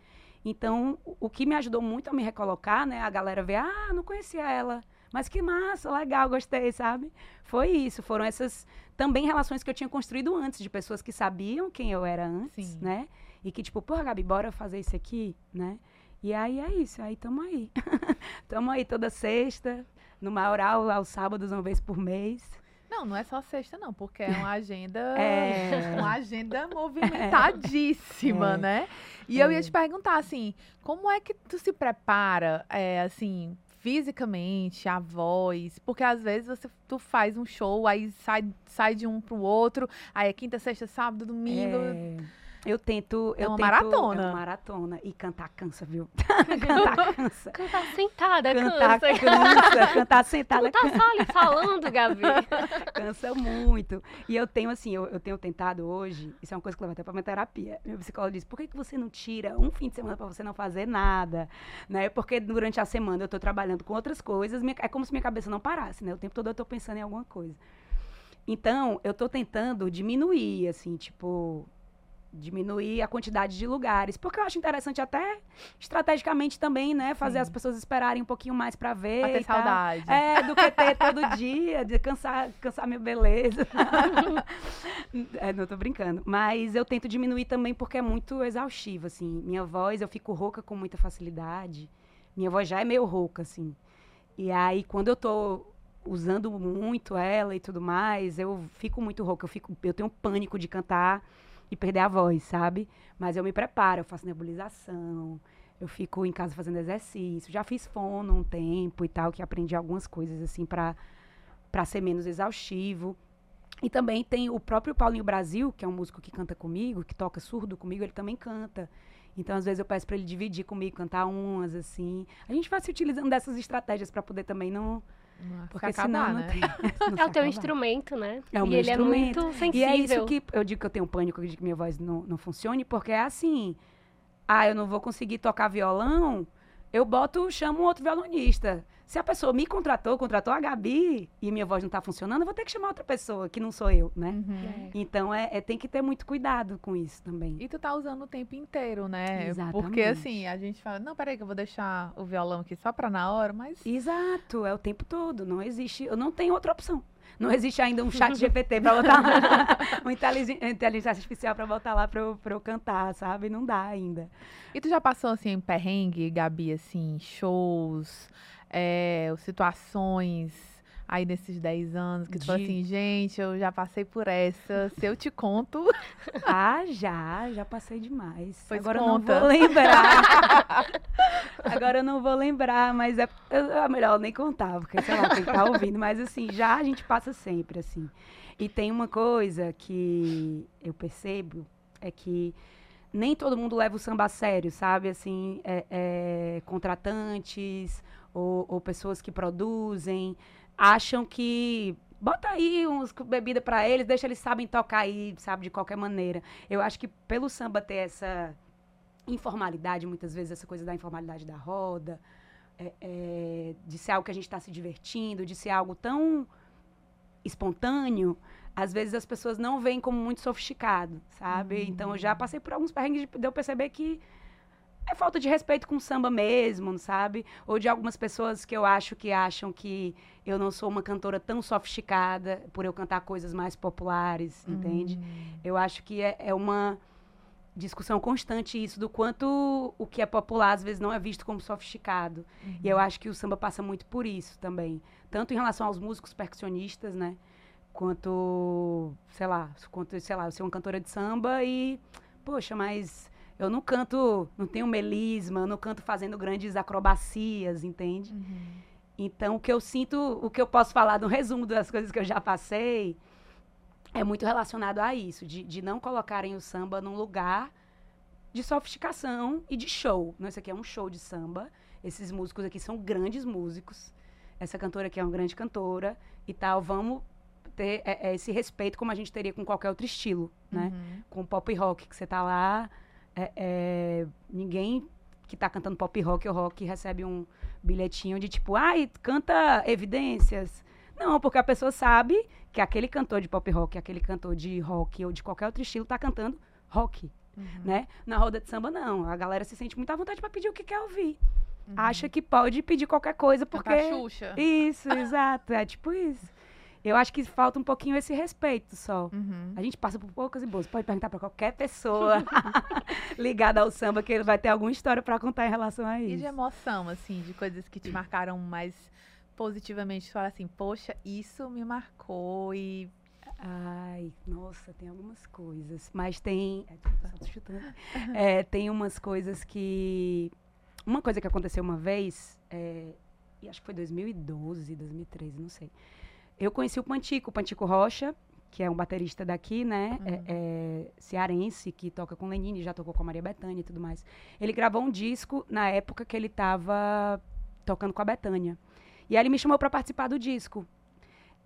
Então, o- o que me ajudou muito a me recolocar, né? A galera ver, ah, não conhecia ela. Mas que massa, legal, gostei, sabe? Foi isso, foram essas também relações que eu tinha construído antes, de pessoas que sabiam quem eu era antes, Sim. né? E que, tipo, porra, Gabi, bora fazer isso aqui, né? E aí é isso, aí tamo aí. tamo aí toda sexta, no Maioral, aos sábados, uma vez por mês. Não, não é só sexta, não, porque é uma agenda. É. Uma agenda movimentadíssima, É. né? E eu ia É. te perguntar, assim, como é que tu se prepara, é, assim, fisicamente, a voz? Porque às vezes você, tu faz um show, aí sai, sai de um pro outro, aí é quinta, sexta, sábado, domingo. É, Eu tento. É eu uma tento- maratona. É uma maratona. E cantar cansa, viu? cantar cansa. Cantar sentada, Cantar cansa. cansa. Cantar Tu sentada tá só ali falando, Gabi. cansa muito. E eu tenho, assim, eu, eu tenho tentado hoje, isso é uma coisa que leva até pra minha terapia. Meu psicólogo disse, por que, que você não tira um fim de semana pra você não fazer nada? Né? Porque durante a semana eu tô trabalhando com outras coisas, minha- é como se minha cabeça não parasse, né? O tempo todo eu tô pensando em alguma coisa. Então, eu tô tentando diminuir, assim, tipo, diminuir a quantidade de lugares, porque eu acho interessante até estrategicamente também, né, fazer Sim. as pessoas esperarem um pouquinho mais pra ver. Pra ter saudade. É, do que ter todo dia, de cansar, cansar minha beleza. é, não tô brincando. Mas eu tento diminuir também porque é muito exaustivo, assim. Minha voz, eu fico rouca com muita facilidade. Minha voz já é meio rouca, assim. E aí, quando eu tô usando muito ela e tudo mais, eu fico muito rouca. Eu, fico, eu tenho pânico de cantar e perder a voz, sabe? Mas eu me preparo, eu faço nebulização, eu fico em casa fazendo exercício. Já fiz fono um tempo e tal, que aprendi algumas coisas, assim, pra, pra ser menos exaustivo. E também tem o próprio Paulinho Brasil, que é um músico que canta comigo, que toca surdo comigo, ele também canta. Então, às vezes, eu peço pra ele dividir comigo, cantar umas, assim. A gente vai se utilizando dessas estratégias pra poder também não. Não, Porque se senão acabar, não né? tem. não É o teu acabar. instrumento, né? É o e meu ele instrumento. é muito sensível. E é isso que eu digo que eu tenho pânico de que minha voz não, não funcione, porque é assim. Ah, eu não vou conseguir tocar violão, eu boto, chamo um outro violonista. Se a pessoa me contratou, contratou a Gabi, e minha voz não tá funcionando, eu vou ter que chamar outra pessoa, que não sou eu, né? Uhum. É. Então, é, é- tem que ter muito cuidado com isso também. E tu tá usando o tempo inteiro, né? Porque Exatamente. assim, a gente fala, não, peraí que eu vou deixar o violão aqui só pra na hora, mas Exato, é o tempo todo. Não existe, eu não tenho outra opção. Não existe ainda um chat GPT pra botar lá, uma inteligência artificial pra botar lá pra eu, pra eu cantar, sabe? Não dá ainda. E tu já passou, assim, em perrengue, Gabi, assim, shows, é, situações aí nesses 10 anos, que tu falou De- assim, gente, eu já passei por essa, se eu te conto, Ah, já, já passei demais. Pois Agora conta. eu não vou lembrar. Agora eu não vou lembrar, mas é, eu- é melhor nem contar, porque sei lá, quem tá ouvindo, mas assim, já a gente passa sempre, assim. E tem uma coisa que eu percebo, é que nem todo mundo leva o samba a sério, sabe? Assim, é, é, contratantes ou, ou pessoas que produzem acham que bota aí uns bebida pra eles, deixa eles sabem tocar aí, sabe, de qualquer maneira. Eu acho que pelo samba ter essa informalidade, muitas vezes essa coisa da informalidade da roda, é, é, de ser algo que a gente está se divertindo, de ser algo tão espontâneo, às vezes as pessoas não veem como muito sofisticado, sabe? Então eu já passei por alguns perrengues de eu perceber que é falta de respeito com o samba mesmo, sabe? Ou de algumas pessoas que eu acho que acham que eu não sou uma cantora tão sofisticada por eu cantar coisas mais populares, entende? Eu acho que é, é uma discussão constante isso do quanto o que é popular às vezes não é visto como sofisticado. E eu acho que o samba passa muito por isso também, tanto em relação aos músicos percussionistas, né? Quanto, sei lá, quanto, sei lá, eu sou uma cantora de samba e, poxa, mas eu não canto, não tenho melisma, eu não canto fazendo grandes acrobacias, entende? Uhum. Então, o que eu sinto, o que eu posso falar no resumo das coisas que eu já passei, é muito relacionado a isso, de, de não colocarem o samba num lugar de sofisticação e de show. Não, esse aqui é um show de samba. Esses músicos aqui são grandes músicos. Essa cantora aqui é uma grande cantora e tal. Vamos ter é, é, esse respeito como a gente teria com qualquer outro estilo, né? Uhum. com pop rock, que você tá lá, é, é, ninguém que tá cantando pop rock ou rock recebe um bilhetinho de tipo, ai, canta evidências. Não, porque a pessoa sabe que aquele cantor de pop rock, aquele cantor de rock ou de qualquer outro estilo tá cantando rock, Uhum. né? Na roda de samba, não. A galera se sente muito à vontade para pedir o que quer ouvir. Uhum. Acha que pode pedir qualquer coisa porque... Xuxa. Isso, exato. É tipo isso. Eu acho que falta um pouquinho esse respeito só. Uhum. A gente passa por poucas e boas. Pode perguntar para qualquer pessoa ligada ao samba que ele vai ter alguma história para contar em relação a E isso. de emoção, assim, de coisas que te marcaram mais positivamente, tu fala assim, poxa, isso me marcou e Ai, nossa, tem algumas coisas. Mas tem. É, chutando. É, tem umas coisas que. Uma coisa que aconteceu uma vez, é, e acho que foi 2012, 2013, não sei. Eu conheci o Pantico, o Pantico Rocha, que é um baterista daqui, né? Uhum. É, é cearense, que toca com Lenine, já tocou com a Maria Bethânia e tudo mais. Ele gravou um disco na época que ele estava tocando com a Bethânia. E aí ele me chamou para participar do disco.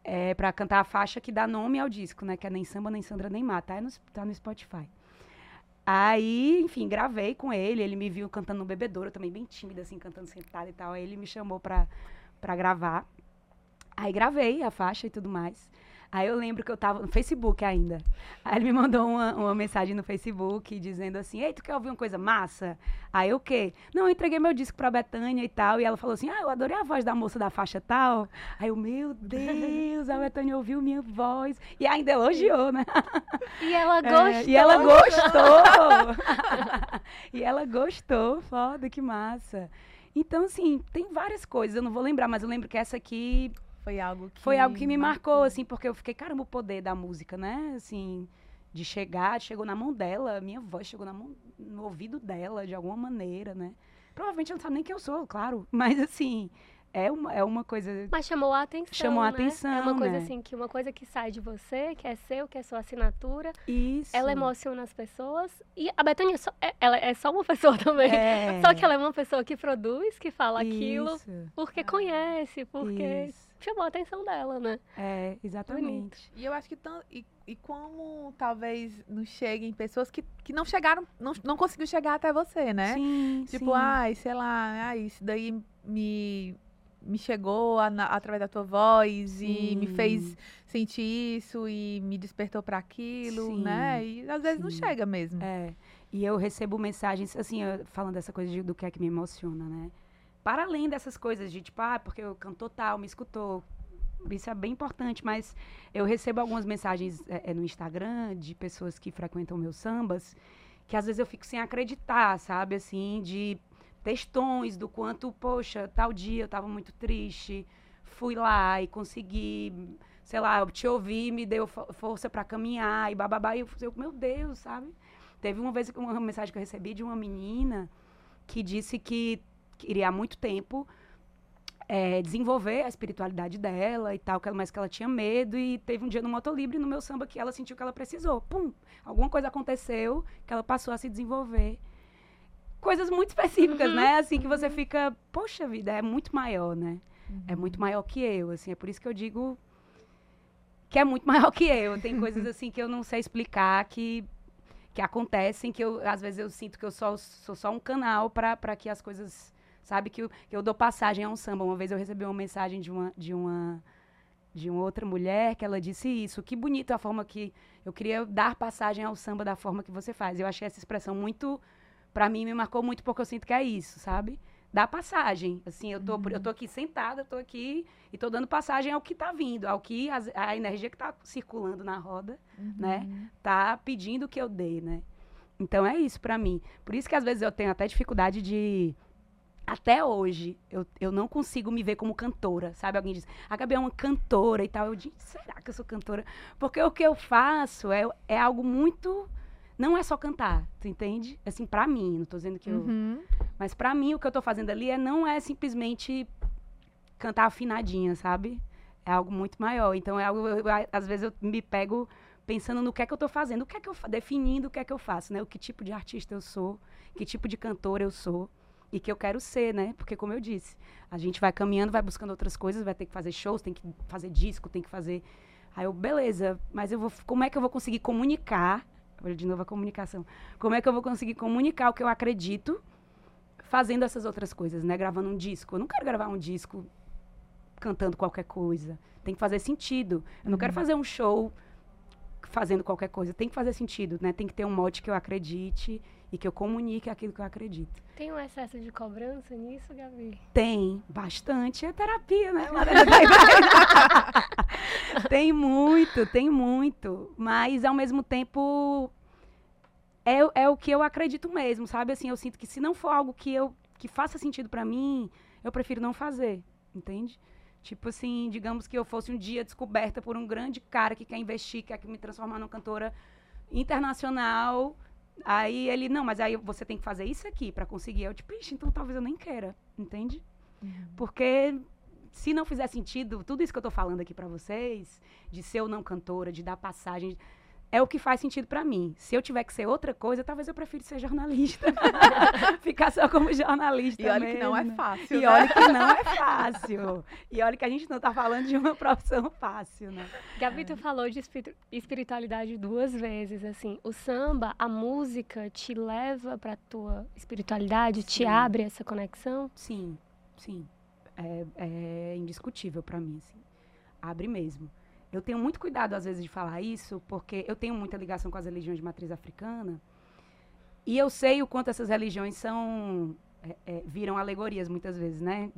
É, para cantar a faixa que dá nome ao disco, né? Que é Nem Samba, Nem Sandra, Nem Mata. Tá no, tá no Spotify. Aí, enfim, gravei com ele. Ele me viu cantando no bebedouro, também bem tímida, assim, cantando sentada e tal. Aí ele me chamou pra gravar. Aí gravei a faixa e tudo mais. Aí eu lembro que eu tava no Facebook ainda. Aí ele me mandou uma, uma mensagem no Facebook dizendo assim: Ei, tu quer ouvir uma coisa massa? Aí eu o quê? Não, eu entreguei meu disco pra Betânia e tal. E ela falou assim: Ah, eu adorei a voz da moça da faixa tal. Aí eu, meu Deus, a Betânia ouviu minha voz. E ainda elogiou, né? E ela É, gostou. e ela gostou. e ela gostou. Foda, que massa. Então, assim, tem várias coisas. Eu não vou lembrar, mas eu lembro que essa aqui Foi algo que. foi algo que me marcou, assim, porque eu fiquei, caramba, o poder da música, né? Assim, de chegar, chegou na mão dela, minha voz chegou na mão, no ouvido dela, de alguma maneira, né? Provavelmente ela não sabe nem quem eu sou, claro. Mas, assim, é uma, é uma coisa. Mas chamou a atenção. Chamou a né? atenção, É uma coisa né? assim, que uma coisa que sai de você, que é seu, que é sua assinatura, Isso. ela emociona as pessoas. E a Betânia, é só- é- ela é só uma pessoa também. É, Só que ela é uma pessoa que produz, que fala aquilo, Isso, porque conhece, porque isso. Chamou a atenção dela, né? É, exatamente. E eu acho que tam, e, e como talvez nos cheguem pessoas que, que não chegaram, não, não conseguiu chegar até você, né? Sim, Tipo, sim. ai, sei lá, ai, isso daí me, me chegou a- na- através da tua voz e me Sim. fez sentir isso e me despertou para aquilo, Sim, né? E às vezes não sim. chega mesmo. É. E eu recebo mensagens, assim, eu- falando dessa coisa de, do que é que me emociona, né? Para além dessas coisas de, tipo, ah, porque eu cantou tal, me escutou. Isso é bem importante, mas eu recebo algumas mensagens é, é, no Instagram de pessoas que frequentam meus sambas, que às vezes eu fico sem acreditar, sabe? Assim, de textões do quanto, poxa, tal dia eu tava muito triste, fui lá e consegui, sei lá, te ouvi, me deu fo- força para caminhar e bababá. E eu, eu, meu Deus, sabe? Teve uma vez uma mensagem que eu recebi de uma menina que disse que queria há muito tempo é, desenvolver a espiritualidade dela e tal, mas que ela tinha medo. E teve um dia no Motolibre, no meu samba, que ela sentiu que ela precisou. Pum! Alguma coisa aconteceu que ela passou a se desenvolver. Coisas muito específicas, Uhum, né? Assim, que você fica, poxa vida, é muito maior, né? É Uhum. muito maior que eu, assim. É por isso que eu digo que é muito maior que eu. Tem coisas, assim, que eu não sei explicar, que que acontecem, que eu, às vezes eu sinto que eu só, sou só um canal para que as coisas, sabe, que eu, que eu dou passagem a um samba. Uma vez eu recebi uma mensagem de uma, de uma de uma outra mulher que ela disse isso. Que bonito a forma que eu queria dar passagem ao samba da forma que você faz. Eu achei essa expressão muito, para mim, me marcou muito porque eu sinto que é isso, sabe? Dar passagem. Assim, eu tô, eu tô aqui sentada, tô aqui e tô dando passagem ao que tá vindo, ao que as- a energia que tá circulando na roda né? Tá pedindo que eu dê, né? Então é isso pra mim. Por isso que às vezes eu tenho até dificuldade de. Até hoje, eu, eu não consigo me ver como cantora, sabe? Alguém diz, a Gabi é uma cantora e tal. Eu digo, será que eu sou cantora? Porque o que eu faço é, é algo muito. Não é só cantar, tu entende? Assim, pra mim, não tô dizendo que eu. Uhum. Mas pra mim, o que eu tô fazendo ali é, não é simplesmente cantar afinadinha, sabe? É algo muito maior. Então, é algo, eu- eu- às vezes eu me pego pensando no que é que eu tô fazendo, o que é que eu definindo o que é que eu faço, né? O que tipo de artista eu sou, que tipo de cantora eu sou e que eu quero ser, né? Porque como eu disse, a gente vai caminhando, vai buscando outras coisas, vai ter que fazer shows, tem que fazer disco, tem que fazer Aí eu, beleza, mas eu vou, como é que eu vou conseguir comunicar? Olha de novo a comunicação. Como é que eu vou conseguir comunicar o que eu acredito fazendo essas outras coisas, né? Gravando um disco. Eu não quero gravar um disco cantando qualquer coisa. Tem que fazer sentido. Eu não quero fazer um show fazendo qualquer coisa. Tem que fazer sentido, né? Tem que ter um mote que eu acredite e que eu comunique aquilo que eu acredito. Tem um excesso de cobrança nisso, Gabi? Tem, bastante. É terapia, né? Ibai. tem muito, tem muito. Mas, ao mesmo tempo, é, é o que eu acredito mesmo, sabe? Assim, eu sinto que se não for algo que, eu, que faça sentido pra mim, eu prefiro não fazer, entende? Tipo assim, digamos que eu fosse um dia descoberta por um grande cara que quer investir, quer me transformar numa cantora internacional. Aí ele, não, mas aí você tem que fazer isso aqui pra conseguir. Eu, tipo, ixi, então talvez eu nem queira, entende? Porque se não fizer sentido, tudo isso que eu tô falando aqui para vocês, de ser ou não cantora, de dar passagem, é o que faz sentido para mim. Se eu tiver que ser outra coisa, talvez eu prefira ser jornalista. Ficar só como jornalista. E olha mesmo. que não é fácil. E né? olha que não é fácil. E olha que a gente não tá falando de uma profissão fácil, né? Gabi, tu falou de espiri- espiritualidade duas vezes, assim. O samba, a música te leva pra tua espiritualidade, te Sim. abre essa conexão? Sim, sim. É, é indiscutível para mim, assim. Abre mesmo. Eu tenho muito cuidado, às vezes, de falar isso, porque eu tenho muita ligação com as religiões de matriz africana. E eu sei o quanto essas religiões são. é, é, viram alegorias, muitas vezes, né?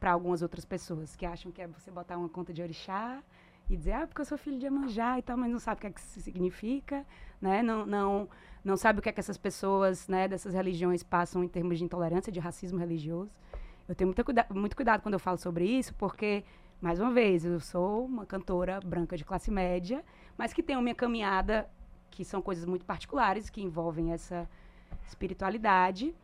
para algumas outras pessoas, que acham que é você botar uma conta de orixá e dizer, ah, porque eu sou filho de Iemanjá e tal, mas não sabe o que, é que isso significa, né? Não, não, não sabe o que é que essas pessoas, né, dessas religiões passam em termos de intolerância, de racismo religioso. Eu tenho muita cuida muito cuidado quando eu falo sobre isso, porque, mais uma vez, eu sou uma cantora branca de classe média, mas que tenho minha caminhada, que são coisas muito particulares, que envolvem essa espiritualidade.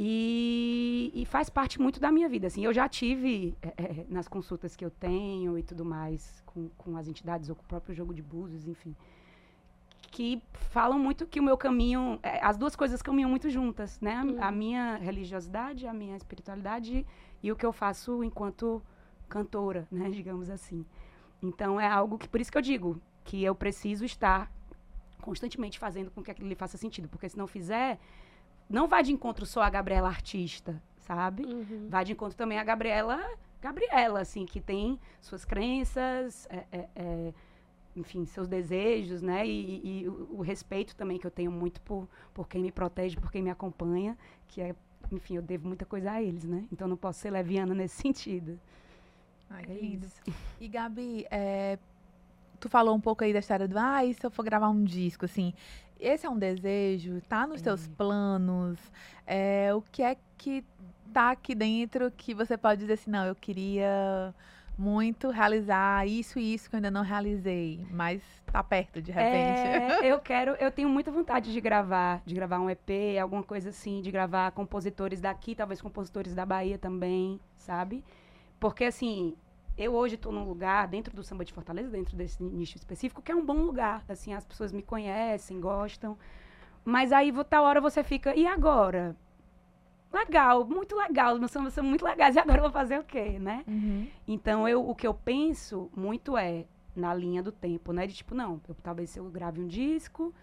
E, e faz parte muito da minha vida. Assim, eu já tive, é, nas consultas que eu tenho e tudo mais, com, com as entidades ou com o próprio jogo de búzios, enfim, que falam muito que o meu caminho, é, as duas coisas caminham muito juntas, né? Uhum. A minha religiosidade, a minha espiritualidade e o que eu faço enquanto cantora, né? Digamos assim. Então é algo que, por isso que eu digo, que eu preciso estar constantemente fazendo com que aquilo lhe faça sentido, porque se não fizer, não vai de encontro só a Gabriela artista, sabe? Uhum. vai de encontro também a Gabriela, Gabriela, assim, que tem suas crenças, é, é, é, enfim, seus desejos, né? E, e- e o, o respeito também que eu tenho muito por, por quem me protege, por quem me acompanha, que é, enfim, eu devo muita coisa a eles, né? Então não posso ser leviana nesse sentido. Ai, É que lindo. isso. E Gabi, é, tu falou um pouco aí da história do, ah, e se eu for gravar um disco, assim, esse é um desejo, tá nos teus É. planos, é, o que é que tá aqui dentro que você pode dizer assim, não, eu queria muito realizar isso e isso que eu ainda não realizei, mas tá perto de repente. É, eu quero, eu tenho muita vontade de gravar, de gravar um EP, alguma coisa assim, de gravar compositores daqui, talvez compositores da Bahia também, sabe? Porque assim, eu hoje estou num lugar dentro do samba de Fortaleza, dentro desse nicho específico, que é um bom lugar, assim, as pessoas me conhecem, gostam. Mas aí tal hora você fica, e agora? Legal, muito legal, os meus sambas são muito legais, e agora eu vou fazer o quê, né? Uhum. Então, eu, o que eu penso muito é na linha do tempo, né? De tipo, não, eu, talvez eu grave um disco,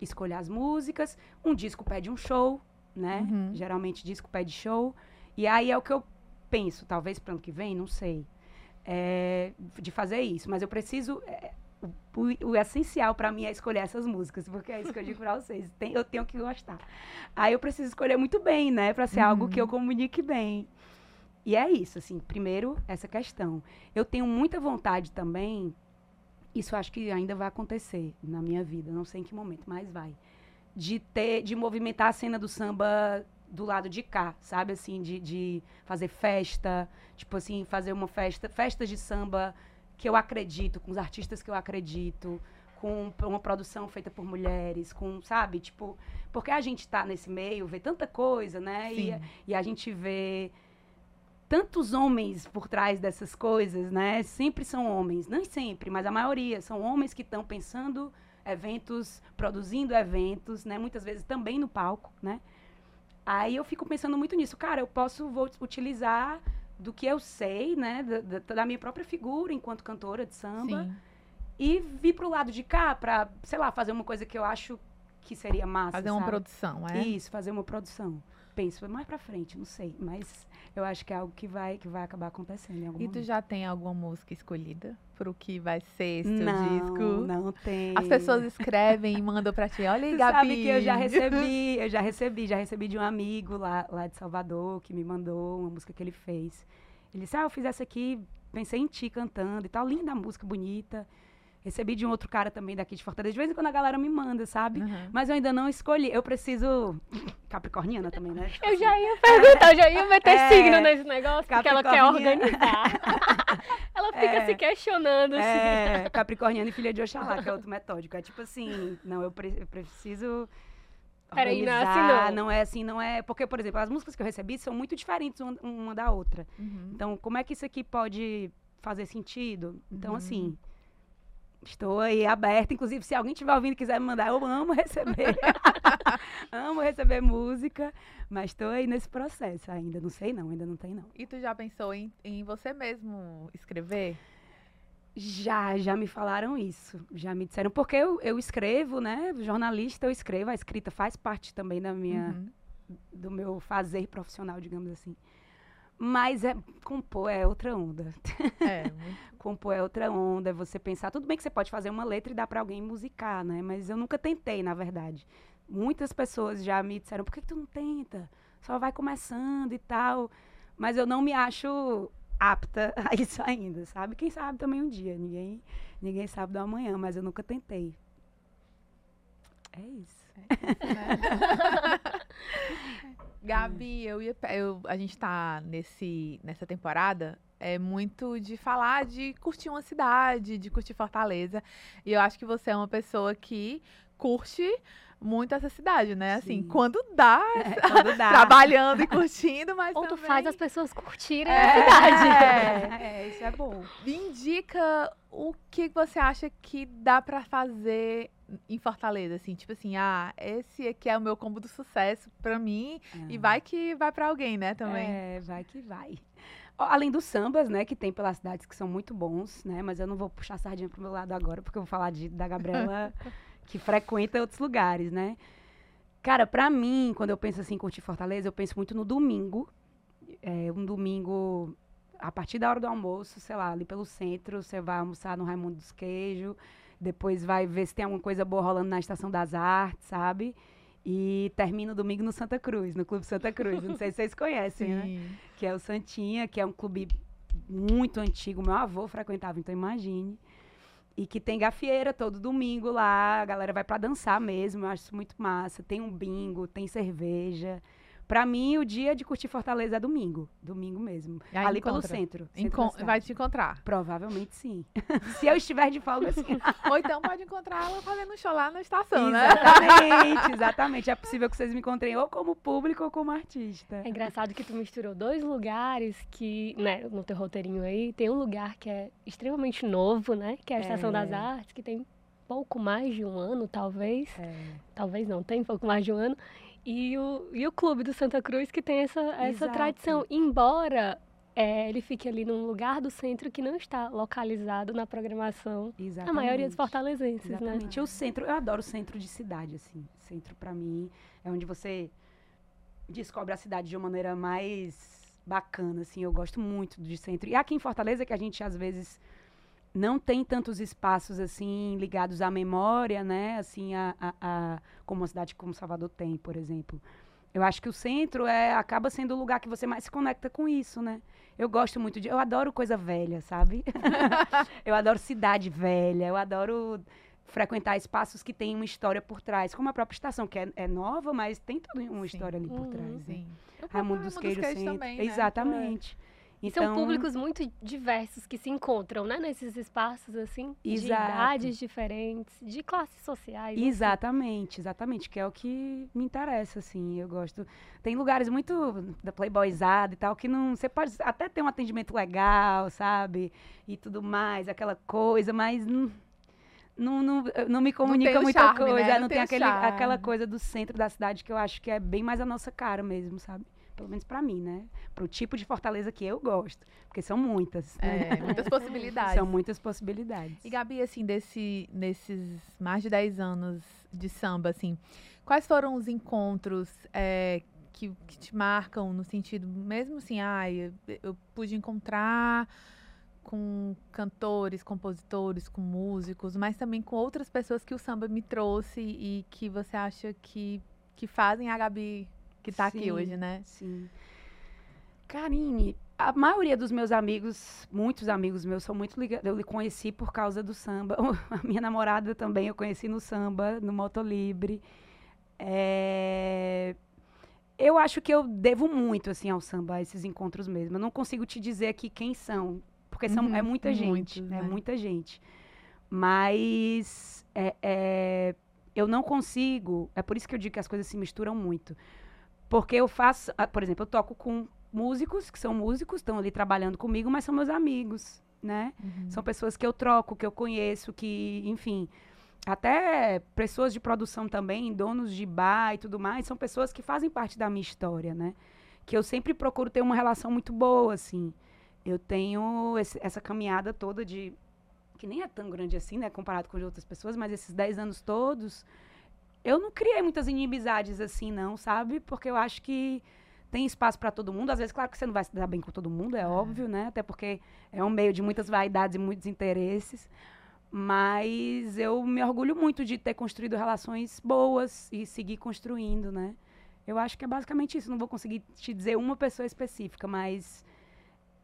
escolha as músicas, um disco pede um show, né? Uhum. Geralmente disco pede show. E aí é o que eu penso, talvez para ano que vem, não sei, é, de fazer isso. Mas eu preciso. é, o, o- o essencial para mim é escolher essas músicas, porque é isso que eu digo para vocês. tem- eu tenho que gostar. Aí eu preciso escolher muito bem, né? Para ser algo que eu comunique bem. E é isso, assim, primeiro, essa questão. Eu tenho muita vontade também, isso acho que ainda vai acontecer na minha vida, não sei em que momento, mas vai. De ter, de movimentar a cena do samba do lado de cá, sabe? Assim, de, de fazer festa, tipo assim, fazer uma festa, festas de samba que eu acredito, com os artistas que eu acredito, com uma produção feita por mulheres, com, sabe? Tipo, porque a gente tá nesse meio, vê tanta coisa, né? E, e a gente vê tantos homens por trás dessas coisas, né? Sempre são homens, não sempre, mas a maioria são homens que estão pensando eventos, produzindo eventos, né? Muitas vezes também no palco, né? Aí eu fico pensando muito nisso, cara, eu posso vou utilizar do que eu sei, né, da, da- minha própria figura enquanto cantora de samba Sim. e vir pro lado de cá pra, sei lá, fazer uma coisa que eu acho que seria massa, Fazer uma sabe? produção, é? Isso, fazer uma produção. Penso mais pra frente, não sei, mas eu acho que é algo que vai que vai acabar acontecendo em algum E tu momento. já tem alguma música escolhida pro que vai ser esse não, disco? não tem. As pessoas escrevem e mandam pra ti, olha aí, Gabi. sabe que eu já recebi, eu já recebi, já recebi de um amigo lá, lá de Salvador que me mandou uma música que ele fez. Ele disse, ah, eu fiz essa aqui, pensei em ti cantando e tal, linda a música, bonita. Recebi de um outro cara também daqui de Fortaleza. De vez em quando a galera me manda, sabe? Uhum. Mas eu ainda não escolhi. Eu preciso. Capricorniana também, né? Tipo Eu assim. já ia perguntar, eu já ia meter É, signo nesse negócio, porque ela quer organizar. ela fica É. se questionando, assim. É, Capricorniana e filha de Oxalá, que é outro metódico. É tipo assim, não, eu, pre- eu preciso Peraí, não é assim, organizar, não. não é assim, não é. Porque, por exemplo, as músicas que eu recebi são muito diferentes uma, uma da outra. Uhum. Então, como é que isso aqui pode fazer sentido? Então, Uhum. assim, estou aí aberta. Inclusive, se alguém estiver ouvindo e quiser me mandar, eu amo receber. amo receber música, mas estou aí nesse processo ainda. Não sei não, ainda não tem não. E tu já pensou em, em você mesmo escrever? Já, já me falaram isso. Já me disseram. Porque eu, eu escrevo, né? Jornalista, eu escrevo. A escrita faz parte também da minha, Uhum. do meu fazer profissional, digamos assim. Mas é, compor é outra onda. É, muito. Compor é outra onda, é você pensar, tudo bem que você pode fazer uma letra e dar para alguém musicar, né? Mas eu nunca tentei, na verdade. Muitas pessoas já me disseram, por que, que tu não tenta? Só vai começando e tal. Mas eu não me acho apta a isso ainda, sabe? Quem sabe também um dia, ninguém, ninguém sabe do amanhã, mas eu nunca tentei. É isso. Gabi, eu ia, eu, a gente tá nesse, nessa temporada é muito de falar de curtir uma cidade, de curtir Fortaleza. E eu acho que você é uma pessoa que curte muito essa cidade, né? Assim, Sim. quando dá, É, quando dá. trabalhando e curtindo, mas Ou tu também... faz as pessoas curtirem É. a cidade. É, é, isso é bom. Me indica o que você acha que dá pra fazer em Fortaleza, assim, tipo assim, ah, esse aqui é o meu combo do sucesso pra mim e vai que vai pra alguém, né, também. É, vai que vai. Além dos sambas, né, que tem pelas cidades que são muito bons, né, mas eu não vou puxar a sardinha pro meu lado agora, porque eu vou falar de, da Gabriela, que frequenta outros lugares, né. Cara, pra mim, quando eu penso assim, em curtir Fortaleza, eu penso muito no domingo. É, um domingo, a partir da hora do almoço, sei lá, ali pelo centro, você vai almoçar no Raimundo dos Queijos, depois vai ver se tem alguma coisa boa rolando na Estação das Artes, sabe? E termina o domingo no Santa Cruz, no Clube Santa Cruz. Não sei se vocês conhecem, né? Sim. que é o Santinha, que é um clube muito antigo. Meu avô frequentava, então imagine. E que tem gafieira todo domingo lá, a galera vai pra dançar mesmo, eu acho isso muito massa. Tem um bingo, tem cerveja. Pra mim, o dia de curtir Fortaleza é domingo, domingo mesmo. Aí ali pelo encontra. centro. centro Encon- cidade. vai te encontrar. Provavelmente sim. Se eu estiver de folga, sim. Ou então pode encontrar ela fazendo um show lá na estação, né? Exatamente, exatamente. É possível que vocês me encontrem ou como público ou como artista. É engraçado que tu misturou dois lugares que, né, no teu roteirinho aí, tem um lugar que é extremamente novo, né, que é a Estação É. das Artes, que tem pouco mais de um ano, talvez. É. Talvez não, tem pouco mais de um ano. E o, e o Clube do Santa Cruz, que tem essa, essa Exato. tradição. Embora é, ele fique ali num lugar do centro que não está localizado na programação Exatamente. da maioria dos fortalezenses, né? Exatamente. O centro, eu adoro o centro de cidade, assim. Centro, pra mim, é onde você descobre a cidade de uma maneira mais bacana, assim. Eu gosto muito de centro. E aqui em Fortaleza, que a gente, às vezes, não tem tantos espaços, assim, ligados à memória, né? Assim, a, a, a- como uma cidade como Salvador tem, por exemplo. Eu acho que o centro é, acaba sendo o lugar que você mais se conecta com isso, né? Eu gosto muito de. Eu adoro coisa velha, sabe? eu adoro cidade velha, eu adoro frequentar espaços que têm uma história por trás, como a própria estação, que é, é nova, mas tem toda uma Sim. história ali por Uhum. trás. né? Sim. O próprio Raimundo dos Queijos Centro. também, né? Exatamente. Então, são públicos muito diversos que se encontram, né, nesses espaços, assim, de Exato. idades diferentes, de classes sociais. Exatamente, exatamente, que é o que me interessa, assim, eu gosto. Tem lugares muito da playboyzada e tal, que não, você pode até ter um atendimento legal, sabe, e tudo mais, aquela coisa, mas não, não, não, não me comunica o muita charme, coisa, né? Não não tem tem aquele, aquela coisa do centro da cidade que eu acho que é bem mais a nossa cara mesmo, sabe? Pelo menos pra mim, né? Pro tipo de Fortaleza que eu gosto, porque são muitas, né? É, muitas possibilidades. São muitas possibilidades. E Gabi, assim, desse, nesses mais de 10 anos de samba, assim, quais foram os encontros é, que, que te marcam no sentido, mesmo assim, ai, eu, eu pude encontrar com cantores, compositores, com músicos, mas também com outras pessoas que o samba me trouxe e que você acha que, que fazem a Gabi que tá aqui hoje, né? Sim. Karine, a maioria dos meus amigos, muitos amigos meus, são muito ligados. Eu lhe conheci por causa do samba. A minha namorada também eu conheci no samba, no Motolibre. É... Eu acho que eu devo muito assim ao samba, a esses encontros mesmo. Eu não consigo te dizer aqui quem são, porque são, Uhum, é muita gente. é né? muita gente. Mas é, é, eu não consigo. É por isso que eu digo que as coisas se misturam muito. Porque eu faço, ah, por exemplo, eu toco com músicos que são músicos, estão ali trabalhando comigo, mas são meus amigos, né? Uhum. São pessoas que eu troco, que eu conheço, que, enfim, até pessoas de produção também, donos de bar e tudo mais, são pessoas que fazem parte da minha história, né? Que eu sempre procuro ter uma relação muito boa, assim. Eu tenho esse- essa caminhada toda de. que nem é tão grande assim, né? Comparado com as outras pessoas, mas esses 10 anos todos. Eu não criei muitas inimizades assim, não, sabe? Porque eu acho que tem espaço para todo mundo. Às vezes, claro que você não vai se dar bem com todo mundo, é óbvio, né? Até porque é um meio de muitas vaidades e muitos interesses. Mas eu me orgulho muito de ter construído relações boas e seguir construindo, né? Eu acho que é basicamente isso. Não vou conseguir te dizer uma pessoa específica, mas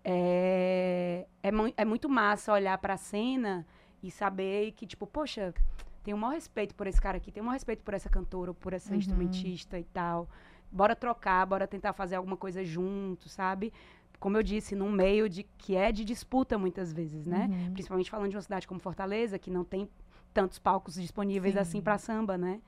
é, é, é muito massa olhar para a cena e saber que, tipo, poxa, tem o maior respeito por esse cara aqui, tem o maior respeito por essa cantora, por essa Uhum. instrumentista e tal. Bora trocar, bora tentar fazer alguma coisa junto, sabe? Como eu disse, num meio de que é de disputa muitas vezes, né? Uhum. Principalmente falando de uma cidade como Fortaleza, que não tem tantos palcos disponíveis Sim. assim para samba, né?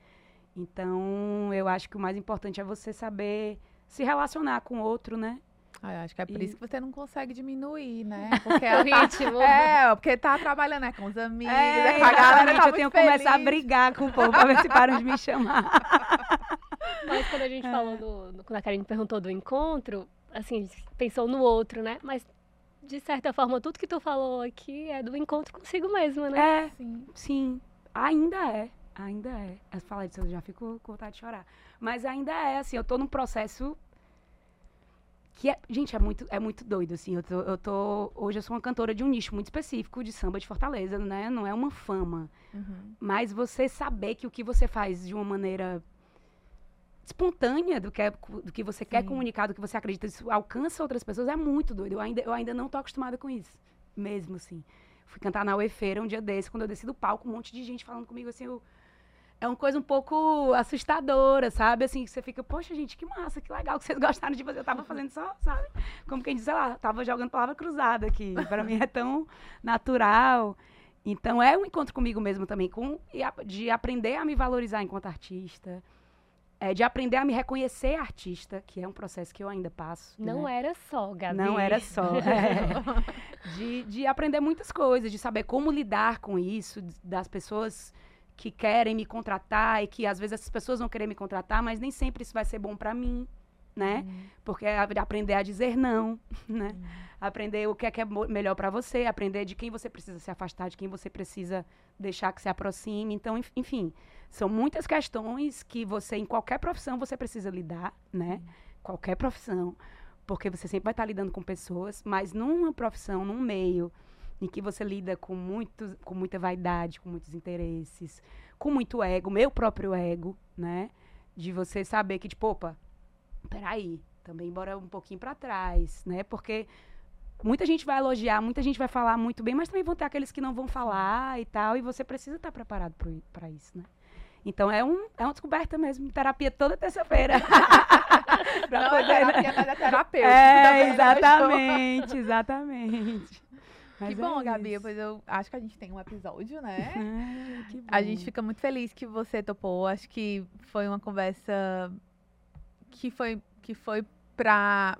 Então, eu acho que o mais importante é você saber se relacionar com o outro, né? Ah, acho que é por E- isso que você não consegue diminuir, né? Porque O ela tá, ritmo. é, porque tá trabalhando né, com os amigos, é, É, com a galera, tá eu tenho que começar a brigar com o povo pra ver se param de me chamar. Mas quando a gente falou do, do- Quando a Karine perguntou do encontro, assim, pensou no outro, né? Mas, de certa forma, tudo que tu falou aqui é do encontro consigo mesma, né? É, Sim. sim, ainda é. Ainda é. Eu falar disso, eu já fico com vontade de chorar. Mas ainda é, assim, eu tô num processo que é, gente, é muito, é muito doido, assim. Eu tô, eu tô, hoje eu sou uma cantora de um nicho muito específico de samba de Fortaleza, né? Não é uma fama. Uhum. Mas você saber que o que você faz de uma maneira espontânea do que, é- do que você quer Sim. comunicar, do que você acredita, isso alcança outras pessoas, é muito doido. Eu ainda, eu ainda não tô acostumada com isso. Mesmo, assim. Fui cantar na UEFeira um dia desse, quando eu desci do palco, um monte de gente falando comigo, assim, eu- é uma coisa um pouco assustadora, sabe? Assim, que você fica, poxa, gente, que massa, que legal que vocês gostaram de fazer. Eu tava fazendo só, sabe? Como quem diz, sei lá, tava jogando palavra cruzada aqui. Para mim é tão natural. Então é um encontro comigo mesmo também, com, de aprender a me valorizar enquanto artista, é, de aprender a me reconhecer artista, que é um processo que eu ainda passo. Não né? era só, Gabi. Não era só. é. de, de aprender muitas coisas, de saber como lidar com isso, das pessoas que querem me contratar e que às vezes essas pessoas vão querer me contratar, mas nem sempre isso vai ser bom para mim, né? Porque é aprender a dizer não, né? Aprender o que é que é melhor para você, aprender de quem você precisa se afastar, de quem você precisa deixar que se aproxime. Então, enf- enfim, são muitas questões que você, em qualquer profissão, você precisa lidar, né? Qualquer profissão. Porque você sempre vai estar lidando com pessoas, mas numa profissão, num meio em que você lida com, muitos, com muita vaidade, com muitos interesses, com muito ego, meu próprio ego, né? De você saber que, tipo, opa, peraí, também bora um pouquinho para trás, né? Porque muita gente vai elogiar, muita gente vai falar muito bem, mas também vão ter aqueles que não vão falar e tal, e você precisa estar preparado para isso, né? Então é, um, é uma descoberta mesmo, terapia toda terça-feira. Pra Não é poder, né? terapia, mas é terapêutico. É, também, né? exatamente, exatamente. Que Mas bom, é Gabi, pois eu acho que a gente tem um episódio, né? A gente fica muito feliz que você topou. Acho que foi uma conversa que foi, que foi pra,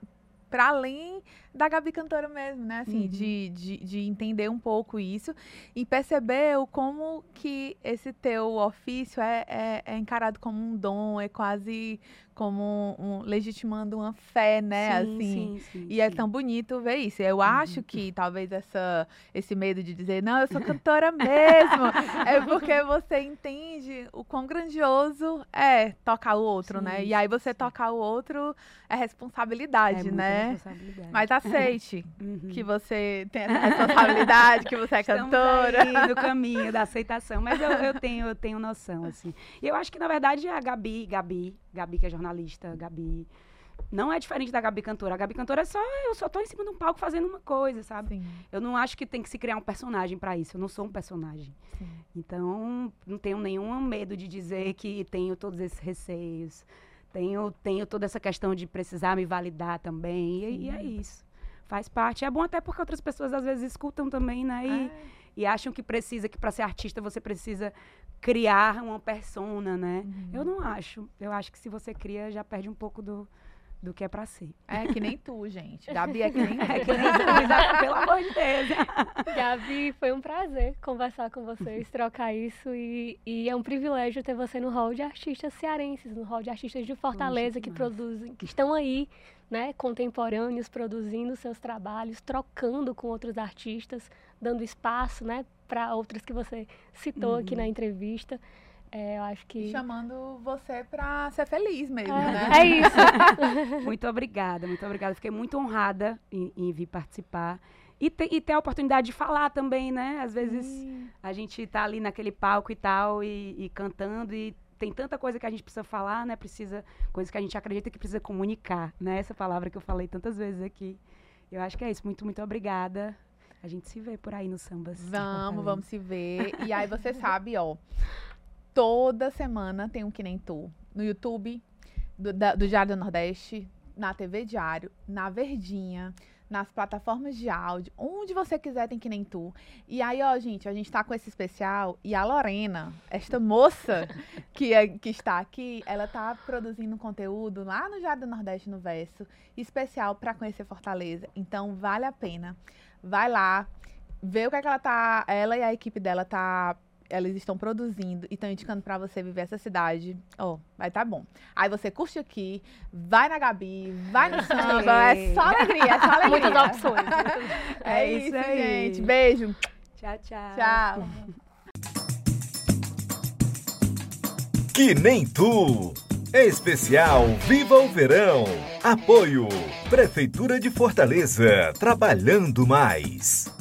pra além da Gabi cantora mesmo, né? Assim, Uhum. de, de, de entender um pouco isso e perceber o como que esse teu ofício é, é, é encarado como um dom, é quase como um, legitimando uma fé, né? Sim, assim. sim, sim, E é tão bonito ver isso. Eu acho que talvez essa, esse medo de dizer, não, eu sou cantora mesmo, é porque você entende o quão grandioso é tocar o outro, né? E aí você tocar o outro é é responsabilidade, muita né? responsabilidade. Mas aceite Uhum. que você tem essa responsabilidade, que você é Estamos cantora. aí no caminho da aceitação, mas eu, eu tenho, eu tenho noção, assim. E eu acho que, na verdade, a Gabi, Gabi, Gabi que é jornalista, Gabi, não é diferente da Gabi cantora. A Gabi cantora é só, eu só tô em cima de um palco fazendo uma coisa, sabe? Sim, Eu não acho que tem que se criar um personagem para isso. Eu não sou um personagem. sim. Então, não tenho nenhum medo de dizer que tenho todos esses receios. Tenho, tenho toda essa questão de precisar me validar também. E, e é isso. Faz parte. É bom até porque outras pessoas às vezes escutam também, né? E, É. e acham que precisa, que para ser artista você precisa criar uma persona, né? Uhum. Eu não acho. Eu acho que se você cria, já perde um pouco do, do que é para ser. É que nem tu, gente. Gabi é que nem tu. É que nem tu, pelo amor de Deus. Gabi, foi um prazer conversar com vocês, trocar isso e, e é um privilégio ter você no hall de artistas cearenses, no hall de artistas de Fortaleza que produzem, que estão aí, né, contemporâneos, produzindo seus trabalhos, trocando com outros artistas, dando espaço, né, para outros que você citou uhum. aqui na entrevista. É, eu acho que. E chamando você para ser feliz mesmo, é, né? É isso. muito obrigada, muito obrigada. Fiquei muito honrada em, em vir participar. E, te, e, ter a oportunidade de falar também, né? Às vezes Sim. a gente tá ali naquele palco e tal, e, e, cantando, e tem tanta coisa que a gente precisa falar, né? Precisa, coisas que a gente acredita que precisa comunicar, né? Essa palavra que eu falei tantas vezes aqui. Eu acho que é isso. Muito, muito obrigada. A gente se vê por aí no sambas. Vamos, vamos se ver. E aí você sabe, ó, Toda semana tem um Que Nem Tu. No YouTube, do, da, do Diário do Nordeste, na TV Diário, na Verdinha, nas plataformas de áudio, onde você quiser tem Que Nem Tu. E aí, ó, gente, a gente tá com esse especial e a Lorena, esta moça que, é, que está aqui, ela tá produzindo um conteúdo lá no Diário do Nordeste, no Verso, especial para conhecer Fortaleza. Então, vale a pena. Vai lá, vê o que, é que ela tá, ela e a equipe dela tá elas estão produzindo e estão indicando para você viver essa cidade, ó, oh, vai tá bom. Aí você curte aqui, vai na Gabi, vai no samba, é só alegria, é só alegria. Muitas opções. é, é isso, aí. gente. Beijo. Tchau, tchau. Tchau. Que nem tu. Especial Viva o Verão. Apoio Prefeitura de Fortaleza, trabalhando mais.